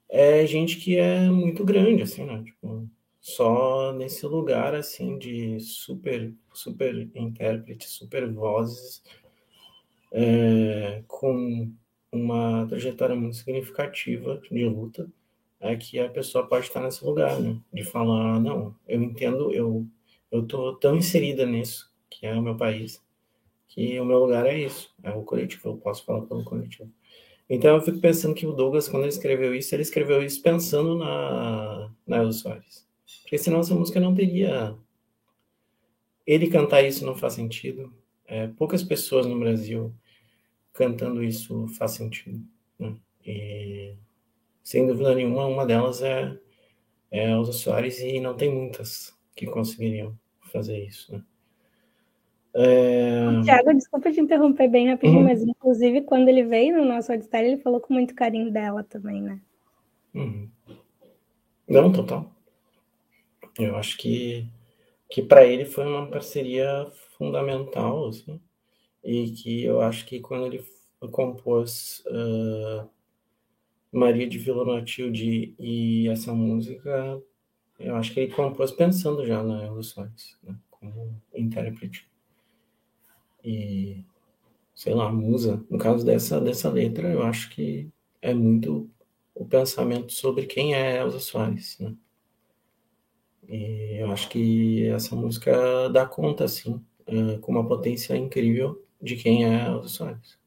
É gente que é muito grande, assim, né? Tipo, só nesse lugar assim de super super intérprete, super vozes, é, com uma trajetória muito significativa de luta, é que a pessoa pode estar nesse lugar, né? De falar, não, eu entendo, eu eu tô tão inserida nisso, que é o meu país, que o meu lugar é isso, é o coletivo, eu posso falar pelo coletivo. Então eu fico pensando que o Douglas, quando ele escreveu isso, ele escreveu isso pensando na, na Elza Soares. Porque senão essa música não teria. Ele cantar isso não faz sentido. É, poucas pessoas no Brasil cantando isso faz sentido. Né? E, sem dúvida nenhuma, uma delas é, é Elza Soares e não tem muitas que conseguiriam fazer isso. Né? É... Tiago, desculpa te interromper bem rapidinho, uhum. mas inclusive quando ele veio no nosso auditório, ele falou com muito carinho dela também, né? Uhum. Não, total. Eu acho que, que para ele foi uma parceria fundamental, assim. e que eu acho que quando ele compôs uh, Maria de Vila Matilde e essa música, eu acho que ele compôs pensando já na Elza Soares, né, como intérprete. E, sei lá, musa, no caso dessa, dessa letra, eu acho que é muito o pensamento sobre quem é Elza Soares, né? E eu acho que essa música dá conta, assim, uh, com uma potência incrível de quem é Elza Soares.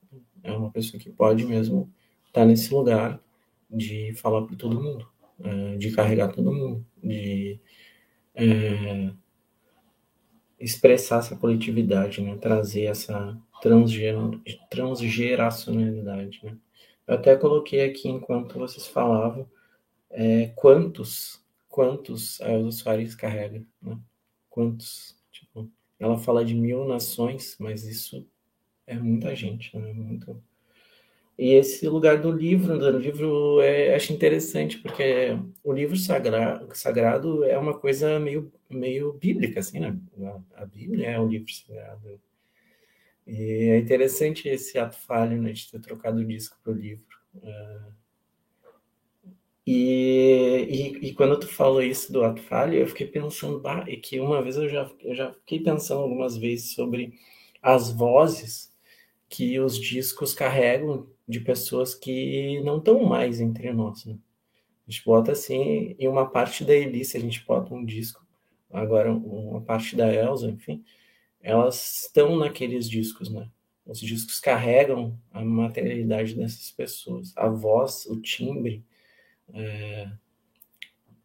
É uma pessoa que pode mesmo estar tá nesse lugar de falar para todo mundo, uh, de carregar todo mundo, de uh, expressar essa coletividade, né? trazer essa transger transgeracionalidade. Né? Eu até coloquei aqui enquanto vocês falavam é, quantos quantos a Elza Soares carrega, né? Quantos? Tipo, ela fala de mil nações, mas isso é muita gente, né? Muito. E esse lugar do livro, do livro, é, acho interessante, porque o livro sagrado, sagrado é uma coisa meio, meio bíblica, assim, né? A, a Bíblia é o livro sagrado. E é interessante esse ato falho, né, de ter trocado o disco para o livro. Uh, e, e, e, quando tu falou isso do ato falho, eu fiquei pensando, bah, e que uma vez eu já, eu já fiquei pensando algumas vezes sobre as vozes que os discos carregam de pessoas que não estão mais entre nós, né? A gente bota assim, em uma parte da Elise, a gente bota um disco, agora uma parte da Elsa, enfim, elas estão naqueles discos, né? Os discos carregam a materialidade dessas pessoas, a voz, o timbre, é,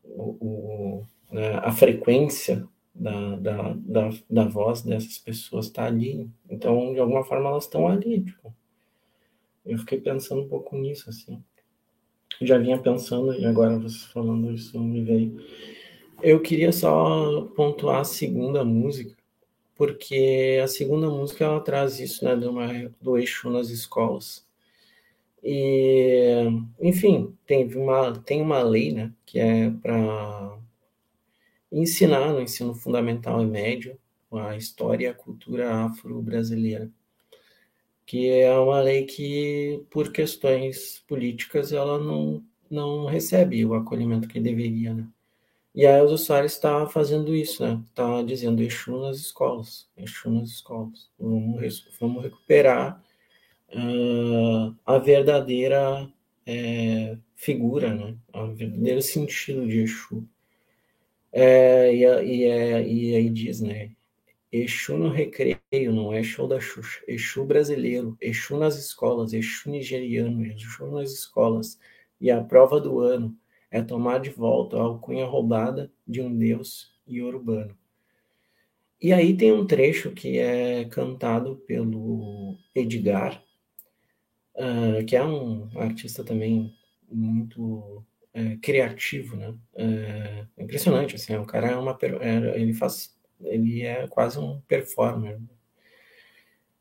o, o, né, a frequência da, da, da, da, voz dessas pessoas está ali. Então, de alguma forma, elas estão ali. Tipo. Eu fiquei pensando um pouco nisso, assim. já vinha pensando, e agora vocês falando isso me veio. Eu queria só pontuar a segunda música, porque a segunda música ela traz isso, né, do, do eixo nas escolas. E, enfim, tem uma, tem uma lei, né, que é para ensinar no ensino fundamental e médio a história e a cultura afro-brasileira, que é uma lei que, por questões políticas, ela não, não recebe o acolhimento que deveria, né? E a Elza Soares está fazendo isso, né? Está dizendo Exu nas escolas, Exu nas escolas. Vamos, vamos recuperar uh, a verdadeira é, figura, né? o verdadeiro sentido de Exu. É, e, e, é, e aí diz, né? Exu no recreio, não é show da Xuxa. Exu brasileiro, Exu nas escolas, Exu nigeriano, Exu nas escolas. E a prova do ano é tomar de volta a alcunha roubada de um deus iorubano. E aí tem um trecho que é cantado pelo Edgar, uh, que é um artista também muito uh, criativo, né? Uh, impressionante, assim, o cara é uma, é, ele faz, ele é quase um performer.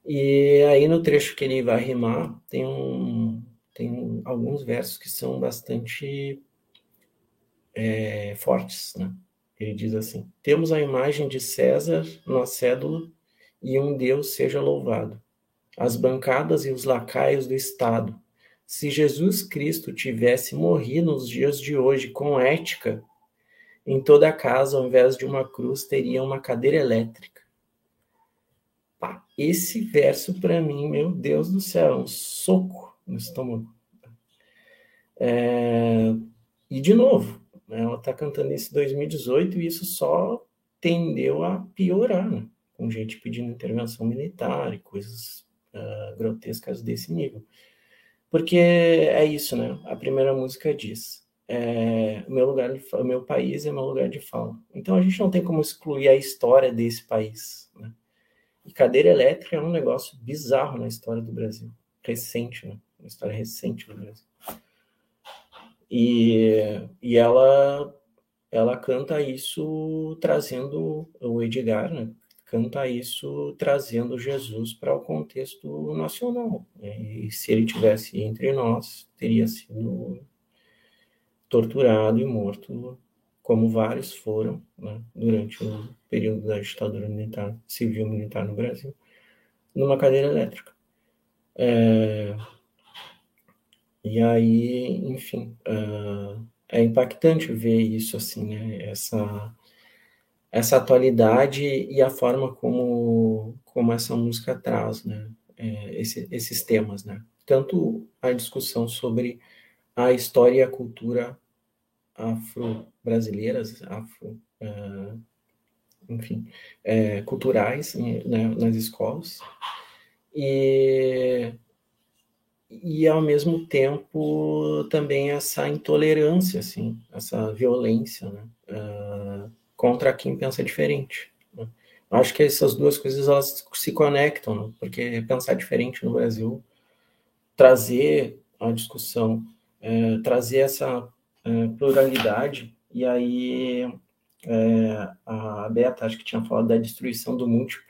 E aí no trecho que ele vai rimar tem um, tem alguns versos que são bastante é, fortes, né? Ele diz assim: Temos a imagem de César na cédula e um Deus seja louvado as bancadas e os lacaios do Estado. Se Jesus Cristo tivesse morrido nos dias de hoje com ética, em toda casa, ao invés de uma cruz, teria uma cadeira elétrica. Pá, esse verso, para mim, meu Deus do céu, é um soco no estômago. É... E, de novo, ela está cantando isso em 2018 e isso só tendeu a piorar, né? com gente pedindo intervenção militar e coisas uh, grotescas desse nível. Porque é isso, né? A primeira música diz: é, meu lugar, de, o meu país é meu lugar de fala. Então a gente não tem como excluir a história desse país. Né? E cadeira elétrica é um negócio bizarro na história do Brasil, recente, né? Uma história recente do Brasil. E, e ela ela canta isso trazendo o Edgar, né? canta isso trazendo Jesus para o contexto nacional. E se ele tivesse entre nós, teria sido torturado e morto, como vários foram né, durante o período da ditadura militar, civil militar no Brasil, numa cadeira elétrica. É, e aí, enfim, uh, é impactante ver isso assim, né? Essa, essa atualidade e a forma como, como essa música traz, né? É, esse, esses temas, né? Tanto a discussão sobre a história e a cultura afro-brasileiras, afro, uh, enfim, é, culturais né, nas escolas, e, e ao mesmo tempo também essa intolerância, assim, essa violência né, uh, contra quem pensa diferente. Né? Acho que essas duas coisas elas se conectam, né? porque pensar diferente no Brasil, trazer a discussão, é, trazer essa é, pluralidade, e aí é, a Beta acho que tinha falado da destruição do múltiplo,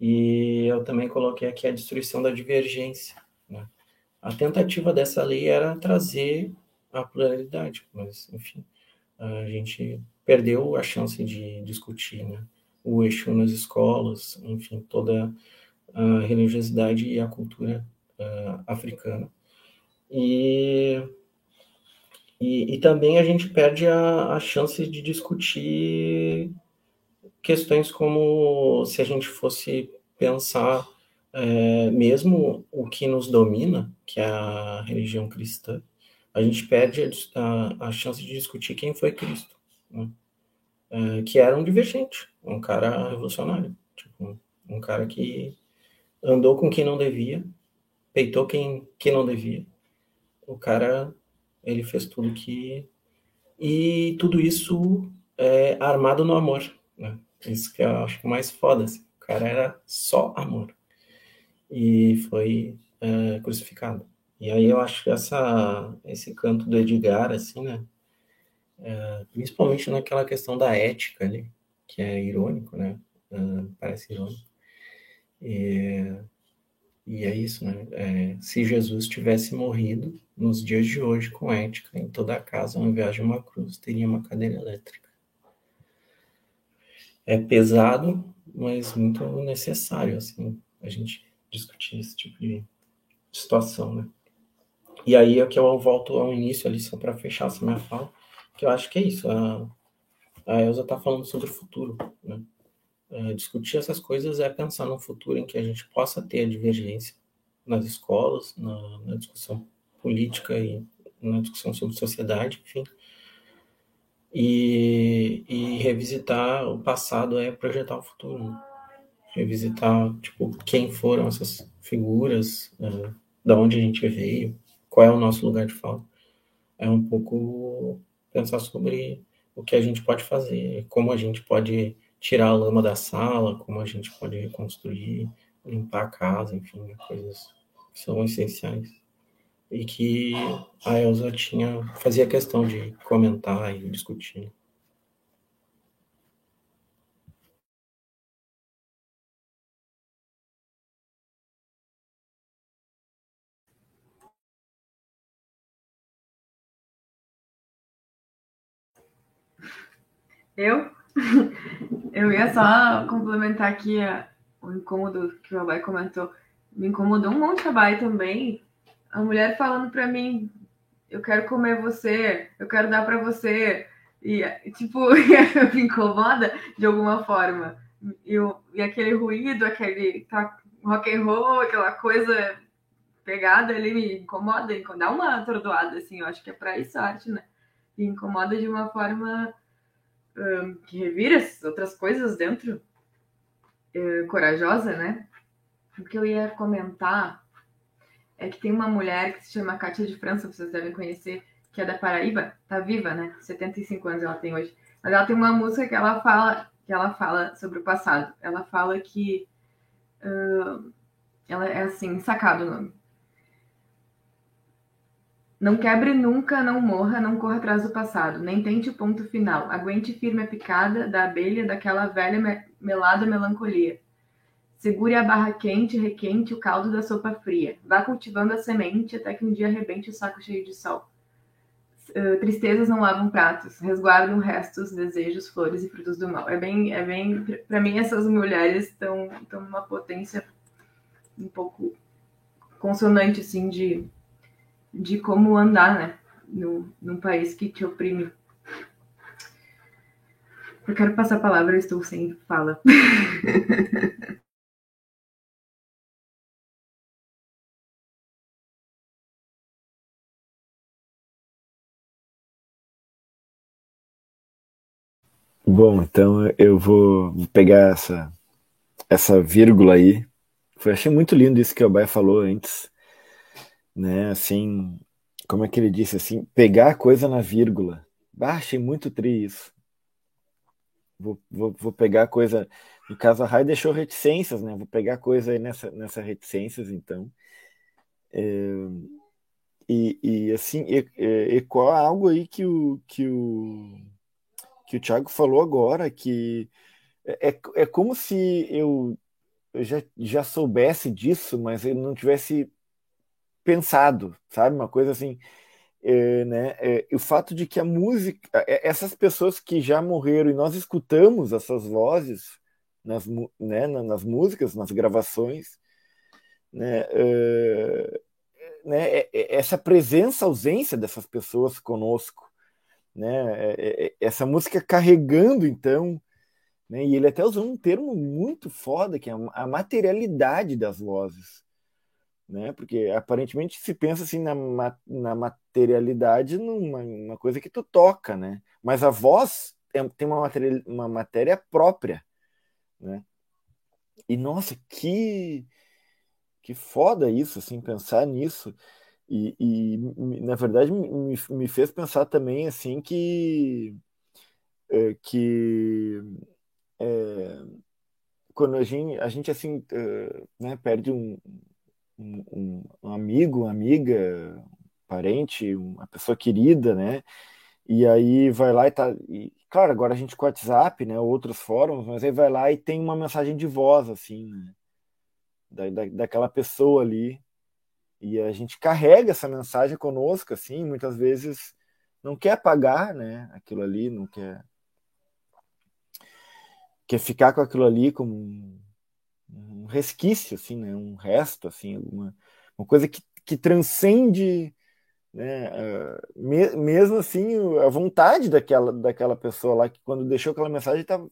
e eu também coloquei aqui a destruição da divergência. Né? A tentativa dessa lei era trazer a pluralidade, mas, enfim, a gente perdeu a chance de discutir né? o eixo nas escolas, enfim, toda a religiosidade e a cultura uh, africana. E, e, e, também a gente perde a, a chance de discutir questões como se a gente fosse pensar é, mesmo o que nos domina, que é a religião cristã, a gente perde a, a, chance de discutir quem foi Cristo, né? é, que era um divergente, um cara revolucionário, tipo, um cara que andou com quem não devia, peitou quem, quem não devia. O cara, ele fez tudo que... E tudo isso é armado no amor, né? Isso que eu acho mais foda. Assim. O cara era só amor. E foi é, crucificado. E aí eu acho que essa, esse canto do Edgar, assim, né? É, principalmente naquela questão da ética ali, que é irônico, né? É, parece irônico. E, e é isso, né? É, se Jesus tivesse morrido nos dias de hoje com ética em toda a casa, ao invés de uma cruz, teria uma cadeira elétrica é pesado, mas muito necessário, assim, a gente discutir esse tipo de situação, né? E aí é que eu volto ao início ali, só para fechar essa minha fala, que eu acho que é isso, a, a Elza está falando sobre o futuro, né? É, discutir essas coisas é pensar no futuro em que a gente possa ter a divergência nas escolas, na, na discussão política e na discussão sobre sociedade, enfim, e, e revisitar o passado é projetar o futuro. Né? Revisitar, tipo, quem foram essas figuras, uh, da onde a gente veio, qual é o nosso lugar de fala. É um pouco pensar sobre o que a gente pode fazer, como a gente pode tirar a lama da sala, como a gente pode reconstruir, limpar a casa, enfim, coisas que são essenciais e que a Elsa tinha, fazia questão de comentar e discutir. Eu? Eu ia só complementar aqui a, o incômodo que o Abai comentou. Me incomodou um monte Abai também, a mulher falando para mim, eu quero comer você, eu quero dar para você. E, tipo, me incomoda de alguma forma. E, e aquele ruído, aquele tá, rock and roll, aquela coisa pegada ali me incomoda, dá uma atordoada, assim, eu acho que é para isso a arte, né? Incomoda de uma forma que revira outras coisas dentro, uh, corajosa, né? O que eu ia comentar é que tem uma mulher que se chama Cátia de França, vocês devem conhecer, que é da Paraíba, tá viva, né? 75 anos ela tem hoje. Mas ela tem uma música que ela fala, que ela fala sobre o passado. Ela fala que uh, ela é assim, sacado o nome. Não quebre nunca, não morra, não corra atrás do passado, nem tente o ponto final. Aguente firme a picada da abelha daquela velha melada melancolia. Segure a barra quente, requente o caldo da sopa fria. Vá cultivando a semente até que um dia arrebente o saco cheio de sol. Uh, tristezas não lavam pratos, resguardam restos, desejos, flores e frutos do mal. É bem, é bem, para mim essas mulheres estão, estão numa potência um pouco consonante, assim, de, de como andar, né? No, num país que te oprime. Eu quero passar a palavra, eu estou sem fala. Bom, então eu vou pegar essa, essa vírgula aí. Foi, achei muito lindo isso que o Baia falou antes. Né? Assim, como é que ele disse assim? Pegar a coisa na vírgula. Ah, achei muito tri isso. Vou, vou, vou pegar a coisa. No caso, a Rai deixou reticências, né? Vou pegar a coisa aí nessa, nessa reticências, então. É, e, e assim, ecoa algo aí que o, que o que o Thiago falou agora, que é, é, é como se eu, eu já, já soubesse disso, mas eu não tivesse pensado, sabe? Uma coisa assim, é, né? É, o fato de que a música, é, essas pessoas que já morreram e nós escutamos essas vozes nas, né, nas músicas, nas gravações, né? É, né? Essa presença, ausência dessas pessoas conosco, né? Essa música carregando então, né? E ele até usou um termo muito foda que é a materialidade das vozes, né? Porque aparentemente se pensa assim na, na materialidade numa uma coisa que tu toca, né? Mas a voz é, tem uma matéria, uma matéria própria, né? E nossa, que que foda isso, assim, pensar nisso. E, e, na verdade me, me fez pensar também assim que é, que é, quando a gente, a gente assim é, né, perde um, um, um, amigo, amiga, parente, uma pessoa querida, né? E aí vai lá e tá. E, claro, agora a gente com o WhatsApp, né? Outros fóruns, mas aí vai lá e tem uma mensagem de voz, assim, né? Da, da, daquela pessoa ali e a gente carrega essa mensagem conosco, assim, muitas vezes não quer apagar, né, aquilo ali, não quer quer ficar com aquilo ali como um, resquício, assim, né, um resto, assim, uma, uma coisa que, que transcende, né, me, mesmo assim, a vontade daquela, daquela pessoa lá que quando deixou aquela mensagem estava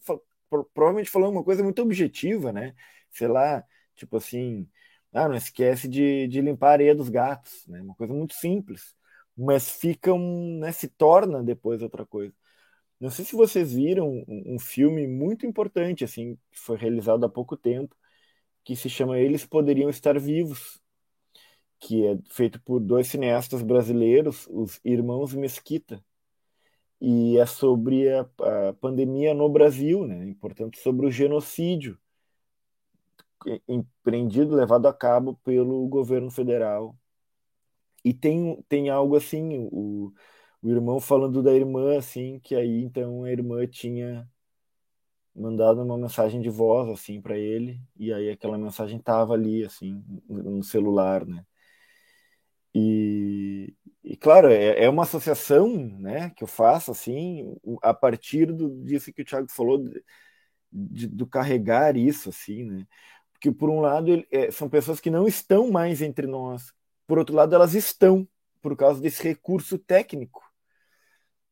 provavelmente falando uma coisa muito objetiva, né, sei lá, tipo assim, ah, não esquece de, de limpar a areia dos gatos, né? Uma coisa muito simples, mas fica um, né, se torna depois outra coisa. Não sei se vocês viram um, um filme muito importante, assim, que foi realizado há pouco tempo, que se chama Eles Poderiam Estar Vivos, que é feito por dois cineastas brasileiros, os irmãos Mesquita, e é sobre a, a pandemia no Brasil, né? E, portanto, sobre o genocídio empreendido, levado a cabo pelo governo federal. E tem, tem algo assim, o, o irmão falando da irmã, assim, que aí então a irmã tinha mandado uma mensagem de voz, assim, para ele, e aí aquela mensagem tava ali, assim, no celular, né? E, e claro, é, é uma associação, né, que eu faço, assim, a partir do, disso que o Thiago falou, de, de, do carregar isso, assim, né? que por um lado ele, é, são pessoas que não estão mais entre nós, por outro lado elas estão por causa desse recurso técnico,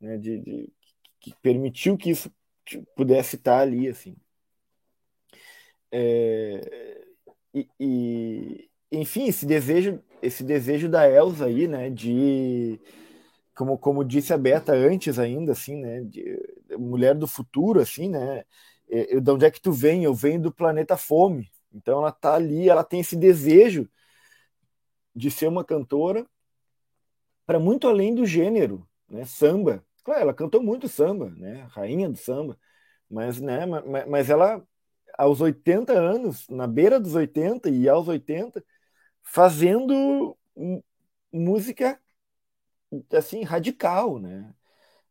né, de, de que permitiu que isso pudesse estar ali assim. É, e, e, enfim, esse desejo, esse desejo da Elsa aí, né, de como, como disse a Beta antes ainda, assim, né, de, mulher do futuro, assim, né, é, de onde é que tu vem? Eu venho do planeta Fome, então ela tá ali, ela tem esse desejo de ser uma cantora para muito além do gênero, né? Samba. Claro, ela cantou muito samba, né? Rainha do samba. Mas, né, mas ela aos 80 anos, na beira dos 80 e aos 80, fazendo música assim radical, né?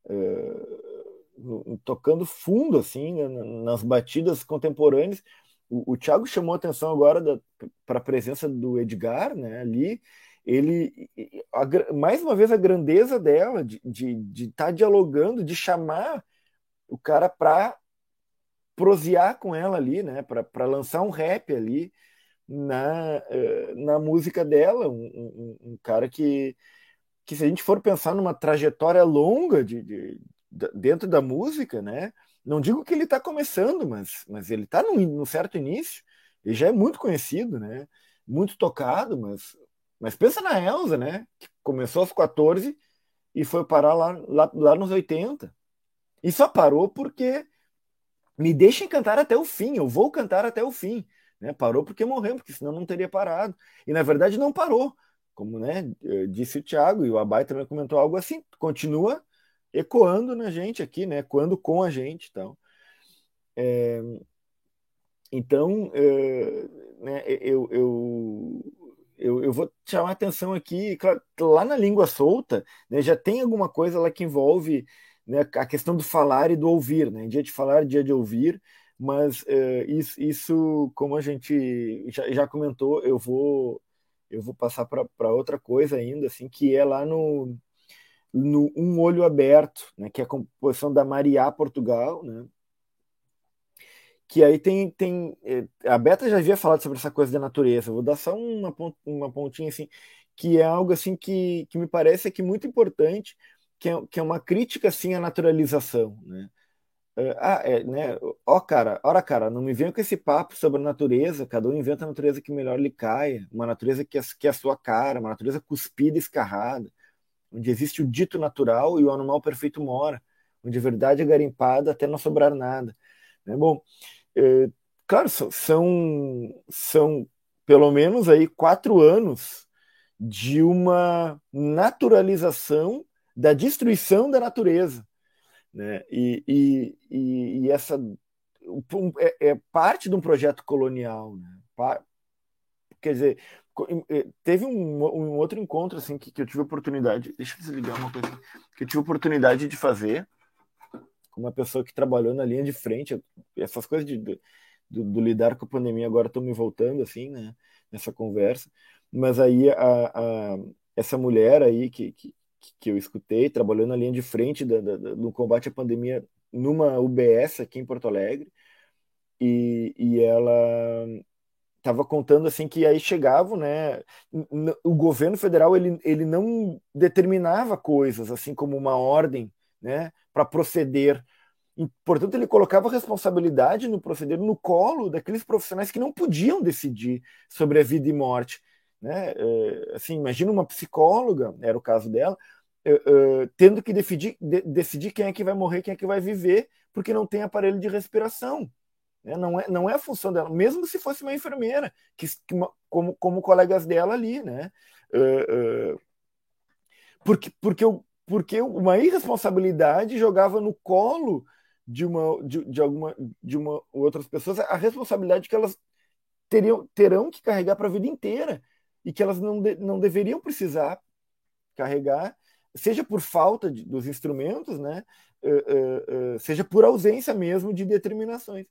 Uh, tocando fundo assim nas batidas contemporâneas o, o Thiago chamou atenção agora para a presença do Edgar, né? Ali, ele, a, mais uma vez, a grandeza dela de estar de, de tá dialogando, de chamar o cara para prosear com ela ali, né? Para lançar um rap ali, na, na música dela, um, um, um, cara que, que, se a gente for pensar numa trajetória longa de, de, de dentro da música, né? Não digo que ele está começando, mas, mas ele está num, certo início. Ele já é muito conhecido, né? Muito tocado, mas, mas pensa na Elsa, né? Que começou aos 14 e foi parar lá, lá, lá nos 80. E só parou porque me deixem cantar até o fim, eu vou cantar até o fim. Né? Parou porque morreu, porque senão não teria parado. E na verdade não parou, como né, eh, disse o Thiago, e o Abai também comentou algo assim, continua ecoando na gente aqui, né? ecoando com a gente. Então, é, então é, né, eu, eu, eu, eu, vou chamar atenção aqui, claro, lá na língua solta, né, já tem alguma coisa lá que envolve né, a questão do falar e do ouvir, né? dia de falar, dia de ouvir, mas uh, isso, isso, como a gente já, já, comentou, eu vou eu vou passar para outra coisa ainda, assim, que é lá no, no Um Olho Aberto, né, que é a composição da Maria Portugal, né, que aí tem, tem eh, a Beta já havia falado sobre essa coisa da natureza, vou dar só uma, uma pontinha assim, que é algo assim que, que me parece aqui muito importante, que é, que é uma crítica assim à naturalização, né? É, ah, é, né? Ó, cara, ora, cara, não me venha com esse papo sobre a natureza. Cada um inventa a natureza que melhor lhe caia, uma natureza que é, que é a sua cara, uma natureza cuspida, escarrada, onde existe o dito natural e o animal perfeito mora, onde a verdade é garimpada até não sobrar nada. Né? Bom, é, claro, são, são pelo menos aí quatro anos de uma naturalização da destruição da natureza. Né? E, e, e, e essa é, é, parte de um projeto colonial. Né? Quer dizer, teve um, um outro encontro assim que, que, eu tive oportunidade. Deixa eu desligar uma coisa. Que eu tive oportunidade de fazer com uma pessoa que trabalhou na linha de frente. Essas coisas de, do, do, lidar com a pandemia agora estão me voltando assim, né? Nessa conversa. Mas aí a, a essa mulher aí que, que, que eu escutei, trabalhando na linha de frente da, da, no combate à pandemia numa UBS aqui em Porto Alegre, e, e ela estava contando assim que aí chegavam, né? O governo federal ele, ele não determinava coisas assim como uma ordem, né? Para proceder. E, portanto, ele colocava a responsabilidade no proceder no colo daqueles profissionais que não podiam decidir sobre a vida e morte. Né? É, assim, imagina uma psicóloga, era o caso dela, uh, uh, tendo que decidir, de, decidir quem é que vai morrer, quem é que vai viver, porque não tem aparelho de respiração. Né? Não, é, não é a função dela, mesmo se fosse uma enfermeira, que, que uma, como, como colegas dela ali. Né? Porque, porque, eu, porque uma irresponsabilidade jogava no colo de uma de, de alguma de uma outras pessoas a responsabilidade que elas teriam terão que carregar para a vida inteira e que elas não, de, não deveriam precisar carregar, seja por falta de, dos instrumentos, né, uh, uh, uh, seja por ausência mesmo de determinações.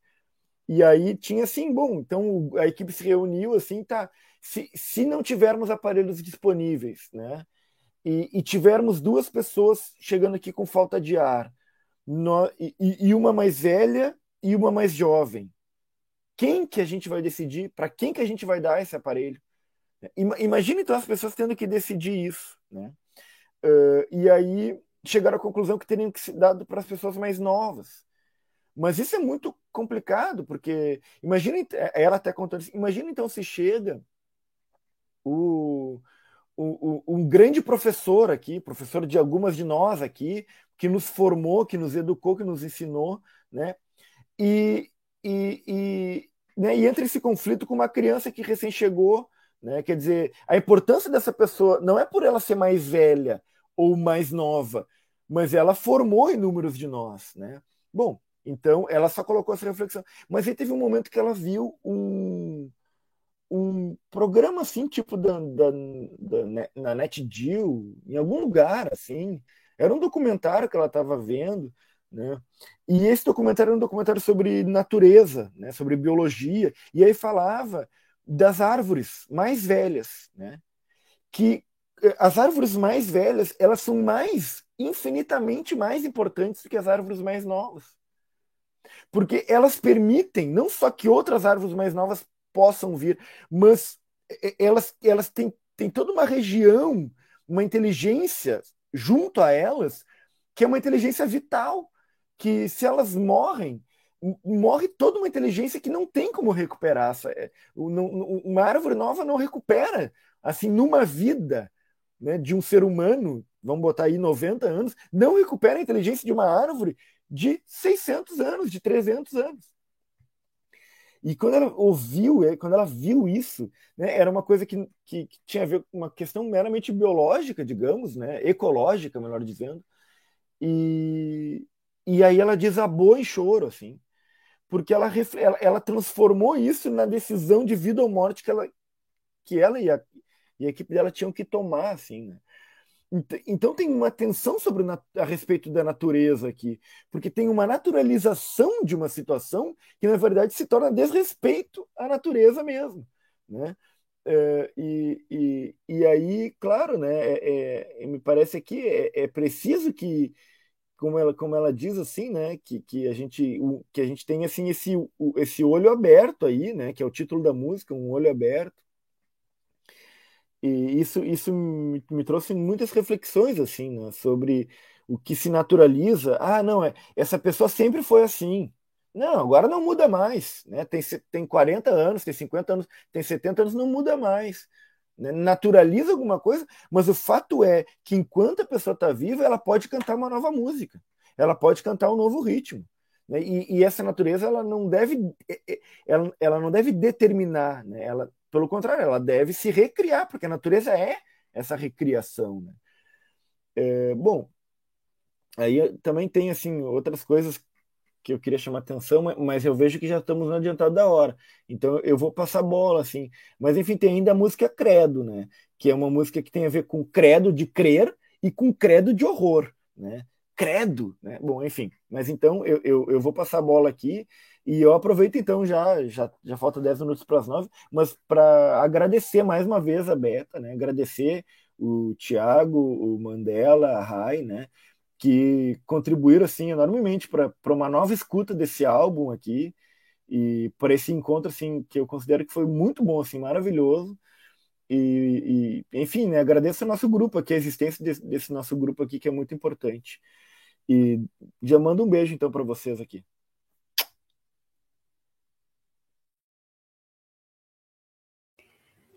E aí tinha assim, bom, então a equipe se reuniu assim, tá, se, se não tivermos aparelhos disponíveis, né, e, e tivermos duas pessoas chegando aqui com falta de ar, no, e, e uma mais velha e uma mais jovem, quem que a gente vai decidir, para quem que a gente vai dar esse aparelho? Imagina então as pessoas tendo que decidir isso, né? Uh, e aí chegaram à conclusão que teriam que ser dado para as pessoas mais novas. Mas isso é muito complicado, porque imagina, é, ela até contando assim, imagina então se chega o, um grande professor aqui, professor de algumas de nós aqui, que nos formou, que nos educou, que nos ensinou, né? E, e, e, né? e entra esse conflito com uma criança que recém chegou né? Quer dizer, a importância dessa pessoa não é por ela ser mais velha ou mais nova, mas ela formou inúmeros de nós. Né? Bom, então ela só colocou essa reflexão. Mas aí teve um momento que ela viu um, um programa assim, tipo da, da, da, na NetGeo, em algum lugar, assim. Era um documentário que ela estava vendo, né? E esse documentário era um documentário sobre natureza, né? sobre biologia, e aí falava das árvores mais velhas, né? Que eh, as árvores mais velhas, elas são mais infinitamente mais importantes do que as árvores mais novas. Porque elas permitem não só que outras árvores mais novas possam vir, mas elas, elas têm, têm toda uma região, uma inteligência junto a elas, que é uma inteligência vital, que se elas morrem, morre toda uma inteligência que não tem como recuperar. É, uma árvore nova não recupera, assim, numa vida né, de um ser humano, vamos botar aí 90 anos, não recupera a inteligência de uma árvore de 600 anos, de 300 anos. E quando ela ouviu, é, quando ela viu isso, né, era uma coisa que, que, que, tinha a ver com uma questão meramente biológica, digamos, né, ecológica, melhor dizendo. E, e aí ela desabou em choro, assim, porque ela, ela, ela transformou isso na decisão de vida ou morte que ela, que ela e a, e a equipe dela tinham que tomar, assim, né? Então tem uma tensão sobre a respeito da natureza aqui, porque tem uma naturalização de uma situação que na verdade se torna desrespeito à natureza mesmo, né? É, e, e, e aí, claro, né? É, é, me parece aqui é, é, preciso que, como ela, como ela diz assim, né? Que, que a gente que a gente tenha assim esse, esse olho aberto aí, né? Que é o título da música, um olho aberto e isso, isso me, me trouxe muitas reflexões assim, né, sobre o que se naturaliza. Ah, não, é, essa pessoa sempre foi assim. Não, agora não muda mais. Né? Tem, tem 40 anos, tem 50 anos, tem 70 anos, não muda mais. Né? Naturaliza alguma coisa, mas o fato é que enquanto a pessoa está viva, ela pode cantar uma nova música, ela pode cantar um novo ritmo. Né? E, e, essa natureza ela não deve, ela, ela não deve determinar, né? ela, pelo contrário, ela deve se recriar, porque a natureza é essa recriação. Né? É, bom, aí também tem assim outras coisas que eu queria chamar atenção, mas eu vejo que já estamos no adiantado da hora. Então eu vou passar bola, assim. Mas enfim, tem ainda a música Credo, né? Que é uma música que tem a ver com credo de crer e com credo de horror, né? Credo, né? Bom, enfim. Mas então eu, eu, eu vou passar a bola aqui e eu aproveito então, já, já, já falta 10 minutos para as 9, mas para agradecer mais uma vez a Beta, né? Agradecer o Tiago, o Mandela, a Rai, né? Que contribuíram assim enormemente para uma nova escuta desse álbum aqui e para esse encontro assim que eu considero que foi muito bom, assim, maravilhoso. E, e enfim, né, agradeço ao nosso grupo aqui, a existência desse, desse nosso grupo aqui que é muito importante. E já mando um beijo então para vocês aqui.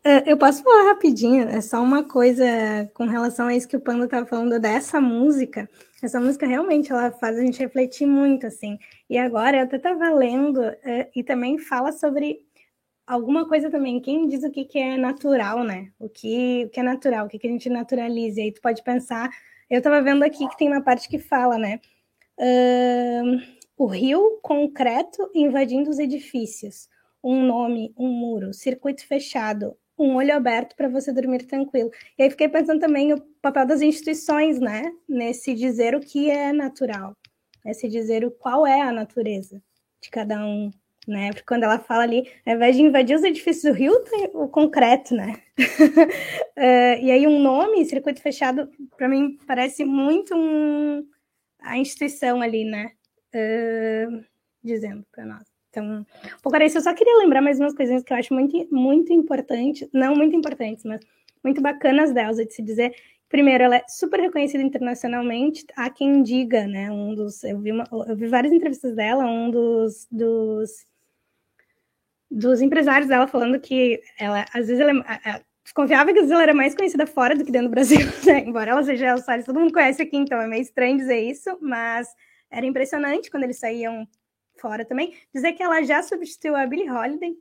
É, eu posso falar rapidinho, é só uma coisa com relação a isso que o Panda estava falando dessa música. Essa música realmente ela faz a gente refletir muito, assim. E agora eu até estava lendo é, e também fala sobre alguma coisa também. Quem diz o que, que é natural, né? O que, o que é natural, o que, que a gente naturaliza. E aí tu pode pensar. Eu estava vendo aqui que tem uma parte que fala, né? Uh, o rio concreto invadindo os edifícios. Um nome, um muro, circuito fechado, um olho aberto para você dormir tranquilo. E aí fiquei pensando também o papel das instituições, né? Nesse dizer o que é natural, nesse dizer o qual é a natureza de cada um, né? Porque quando ela fala ali, ao invés de invadir os edifícios do Rio, tem o concreto, né? uh, e aí um nome, circuito fechado, para mim parece muito um, a instituição ali, né? Uh, dizendo para nós. Então, um pouco isso. Eu só queria lembrar mais umas coisinhas que eu acho muito, muito importantes, não muito importantes, mas muito bacanas delas, de se dizer. Primeiro, ela é super reconhecida internacionalmente. Há quem diga, né? Um dos, eu vi, uma, eu vi várias entrevistas dela, um dos, dos, dos empresários dela falando que ela, às vezes, ela, ela desconfiava que vezes ela era mais conhecida fora do que dentro do Brasil, né? Embora ela seja Elsares, todo mundo conhece aqui, então é meio estranho dizer isso, mas era impressionante quando eles saíam fora também, dizer que ela já substituiu a Billie Holiday,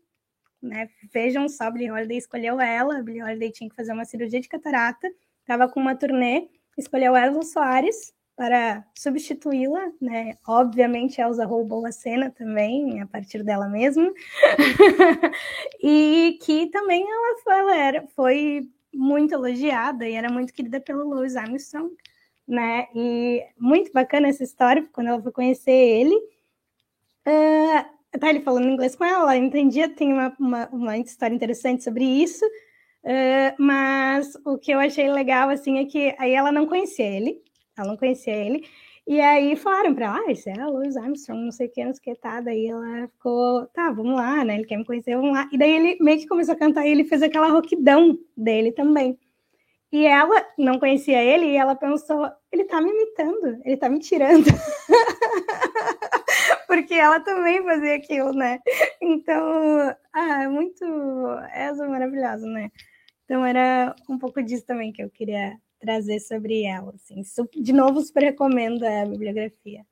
né? Vejam só, a Billie Holiday escolheu ela, a Billie Holiday tinha que fazer uma cirurgia de catarata, estava com uma turnê, escolheu Elza Soares para substituí-la, né? Obviamente, Elza roubou a cena também, a partir dela mesma, e que também ela foi, ela era, foi muito elogiada e era muito querida pelo Louis Armstrong, né? E muito bacana essa história, quando ela foi conhecer ele, Uh, tá ele falando inglês com ela, ela entendia, tem uma, uma, uma história interessante sobre isso, uh, mas o que eu achei legal, assim, é que aí ela não conhecia ele, ela não conhecia ele, E aí falaram pra ela, ah, isso é a Louis Armstrong, não sei o que, não sei o que, tá. Daí ela ficou, tá, vamos lá, né? Ele quer me conhecer, vamos lá. E daí ele meio que começou a cantar e ele fez aquela roquidão dele também. E ela não conhecia ele e ela pensou, ele tá me imitando, ele tá me tirando. Porque ela também fazia aquilo, né? Então, ah, é muito. Essa é maravilhosa, né? Então era um pouco disso também que eu queria trazer sobre ela. Assim. De novo, super recomendo a bibliografia.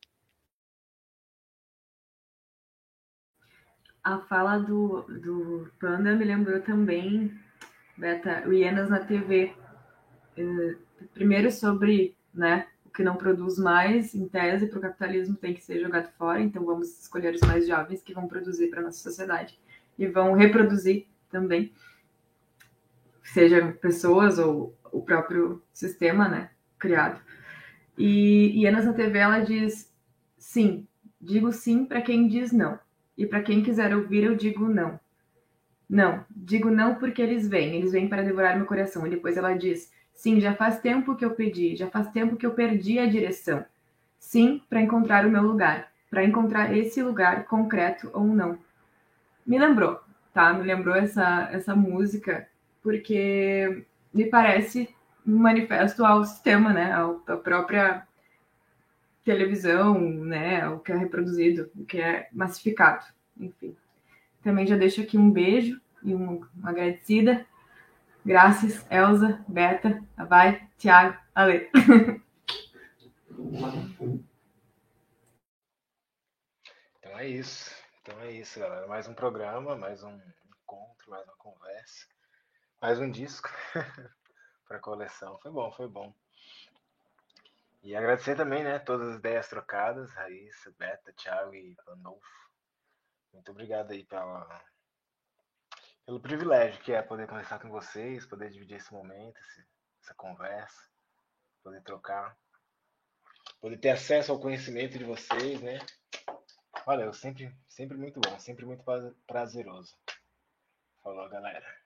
A fala do, do Panda me lembrou também, Beta, o Hienas na TV. Eh, primeiro sobre né, o que não produz mais, em tese, para o capitalismo tem que ser jogado fora, então vamos escolher os mais jovens que vão produzir para a nossa sociedade e vão reproduzir também, seja pessoas ou o próprio sistema, né, criado. E, e a nossa TV ela diz sim, digo sim para quem diz não. E para quem quiser ouvir, eu digo não. Não, digo não porque eles vêm, eles vêm para devorar meu coração. E depois ela diz: Sim, já faz tempo que eu pedi, já faz tempo que eu perdi a direção. Sim, para encontrar o meu lugar, para encontrar esse lugar concreto ou não. Me lembrou, tá? Me lembrou essa, essa música, porque me parece um manifesto ao sistema, né, à própria televisão, né, o que é reproduzido, o que é massificado, enfim. Também já deixo aqui um beijo e um, uma agradecida. Graças, Elza, Beta, Abai, Tiago, Ale. Então é isso. Então é isso, galera. Mais um programa, mais um encontro, mais uma conversa. Mais um disco para a coleção. Foi bom, foi bom. E agradecer também, né, todas as ideias trocadas, Raíssa, Beta, Thiago e Pandolfo. Muito obrigado aí pela, pelo privilégio que é poder conversar com vocês, poder dividir esse momento, esse, essa conversa, poder trocar, poder ter acesso ao conhecimento de vocês, né? Olha, eu sempre, sempre muito bom, sempre muito prazeroso. Falou, galera.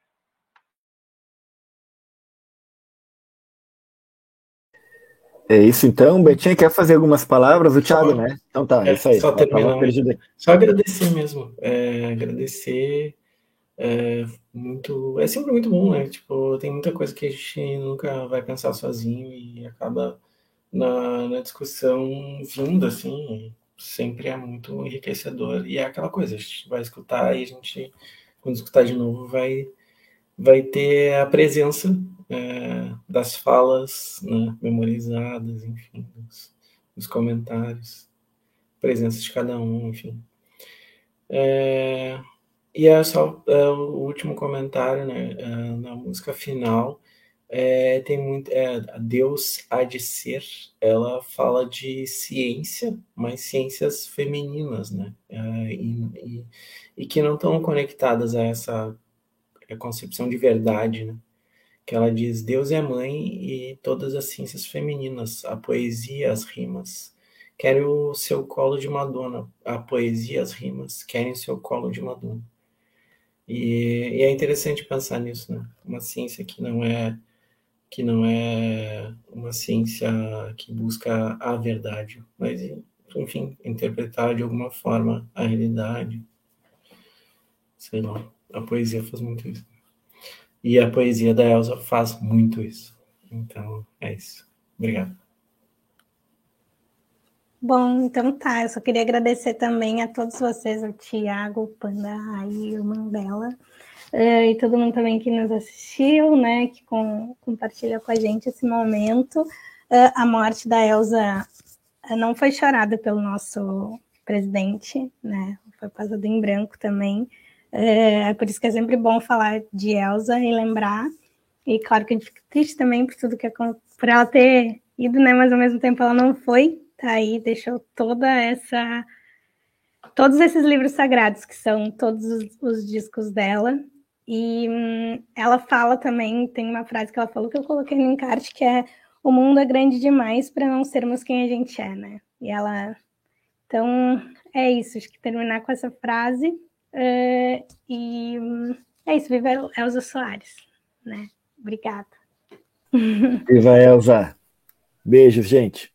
É isso então. Betinha quer fazer algumas palavras? O Thiago, só, né? Então tá, é, isso aí. Só, terminar, só agradecer mesmo. É, agradecer. É, muito, é sempre muito bom, né? Tipo, tem muita coisa que a gente nunca vai pensar sozinho e acaba na, na discussão vindo, assim, sempre é muito enriquecedor. E é aquela coisa, a gente vai escutar e a gente, quando escutar de novo, vai, vai ter a presença é, das falas né, memorizadas, enfim, dos, dos, comentários, presença de cada um, enfim. É, e é só é, o último comentário, né, é, na música final, é, tem muito, é, Deus há de ser, ela fala de ciência, mas ciências femininas, né, e, e, e que não estão conectadas a essa concepção de verdade, né, que ela diz: Deus é mãe e todas as ciências femininas, a poesia, as rimas. Querem o seu colo de Madonna, a poesia, as rimas, querem o seu colo de Madonna. E, e, é interessante pensar nisso, né? Uma ciência que não é que não é uma ciência que busca a verdade, mas enfim, interpretar de alguma forma a realidade. Sei lá, a poesia faz muito isso. E a poesia da Elsa faz muito isso. Então, é isso. Obrigado. Bom, então tá. Eu só queria agradecer também a todos vocês, o Tiago, o Panda, a e o Mandela, uh, e todo mundo também que nos assistiu, né, que com, compartilha com a gente esse momento. Uh, a morte da Elsa uh, não foi chorada pelo nosso presidente, né, foi passado em branco também. É, por isso que é sempre bom falar de Elsa e lembrar. E claro que a gente fica triste também por tudo que por ela ter ido, né? Mas ao mesmo tempo ela não foi. Tá aí, deixou toda essa todos esses livros sagrados que são todos os, os discos dela. E hum, ela fala também, tem uma frase que ela falou que eu coloquei no encarte que é o mundo é grande demais para não sermos quem a gente é, né? E ela então é isso, acho que terminar com essa frase Uh, e é isso, viva Elza Soares, né? Obrigada. Viva Elza. Beijo, gente.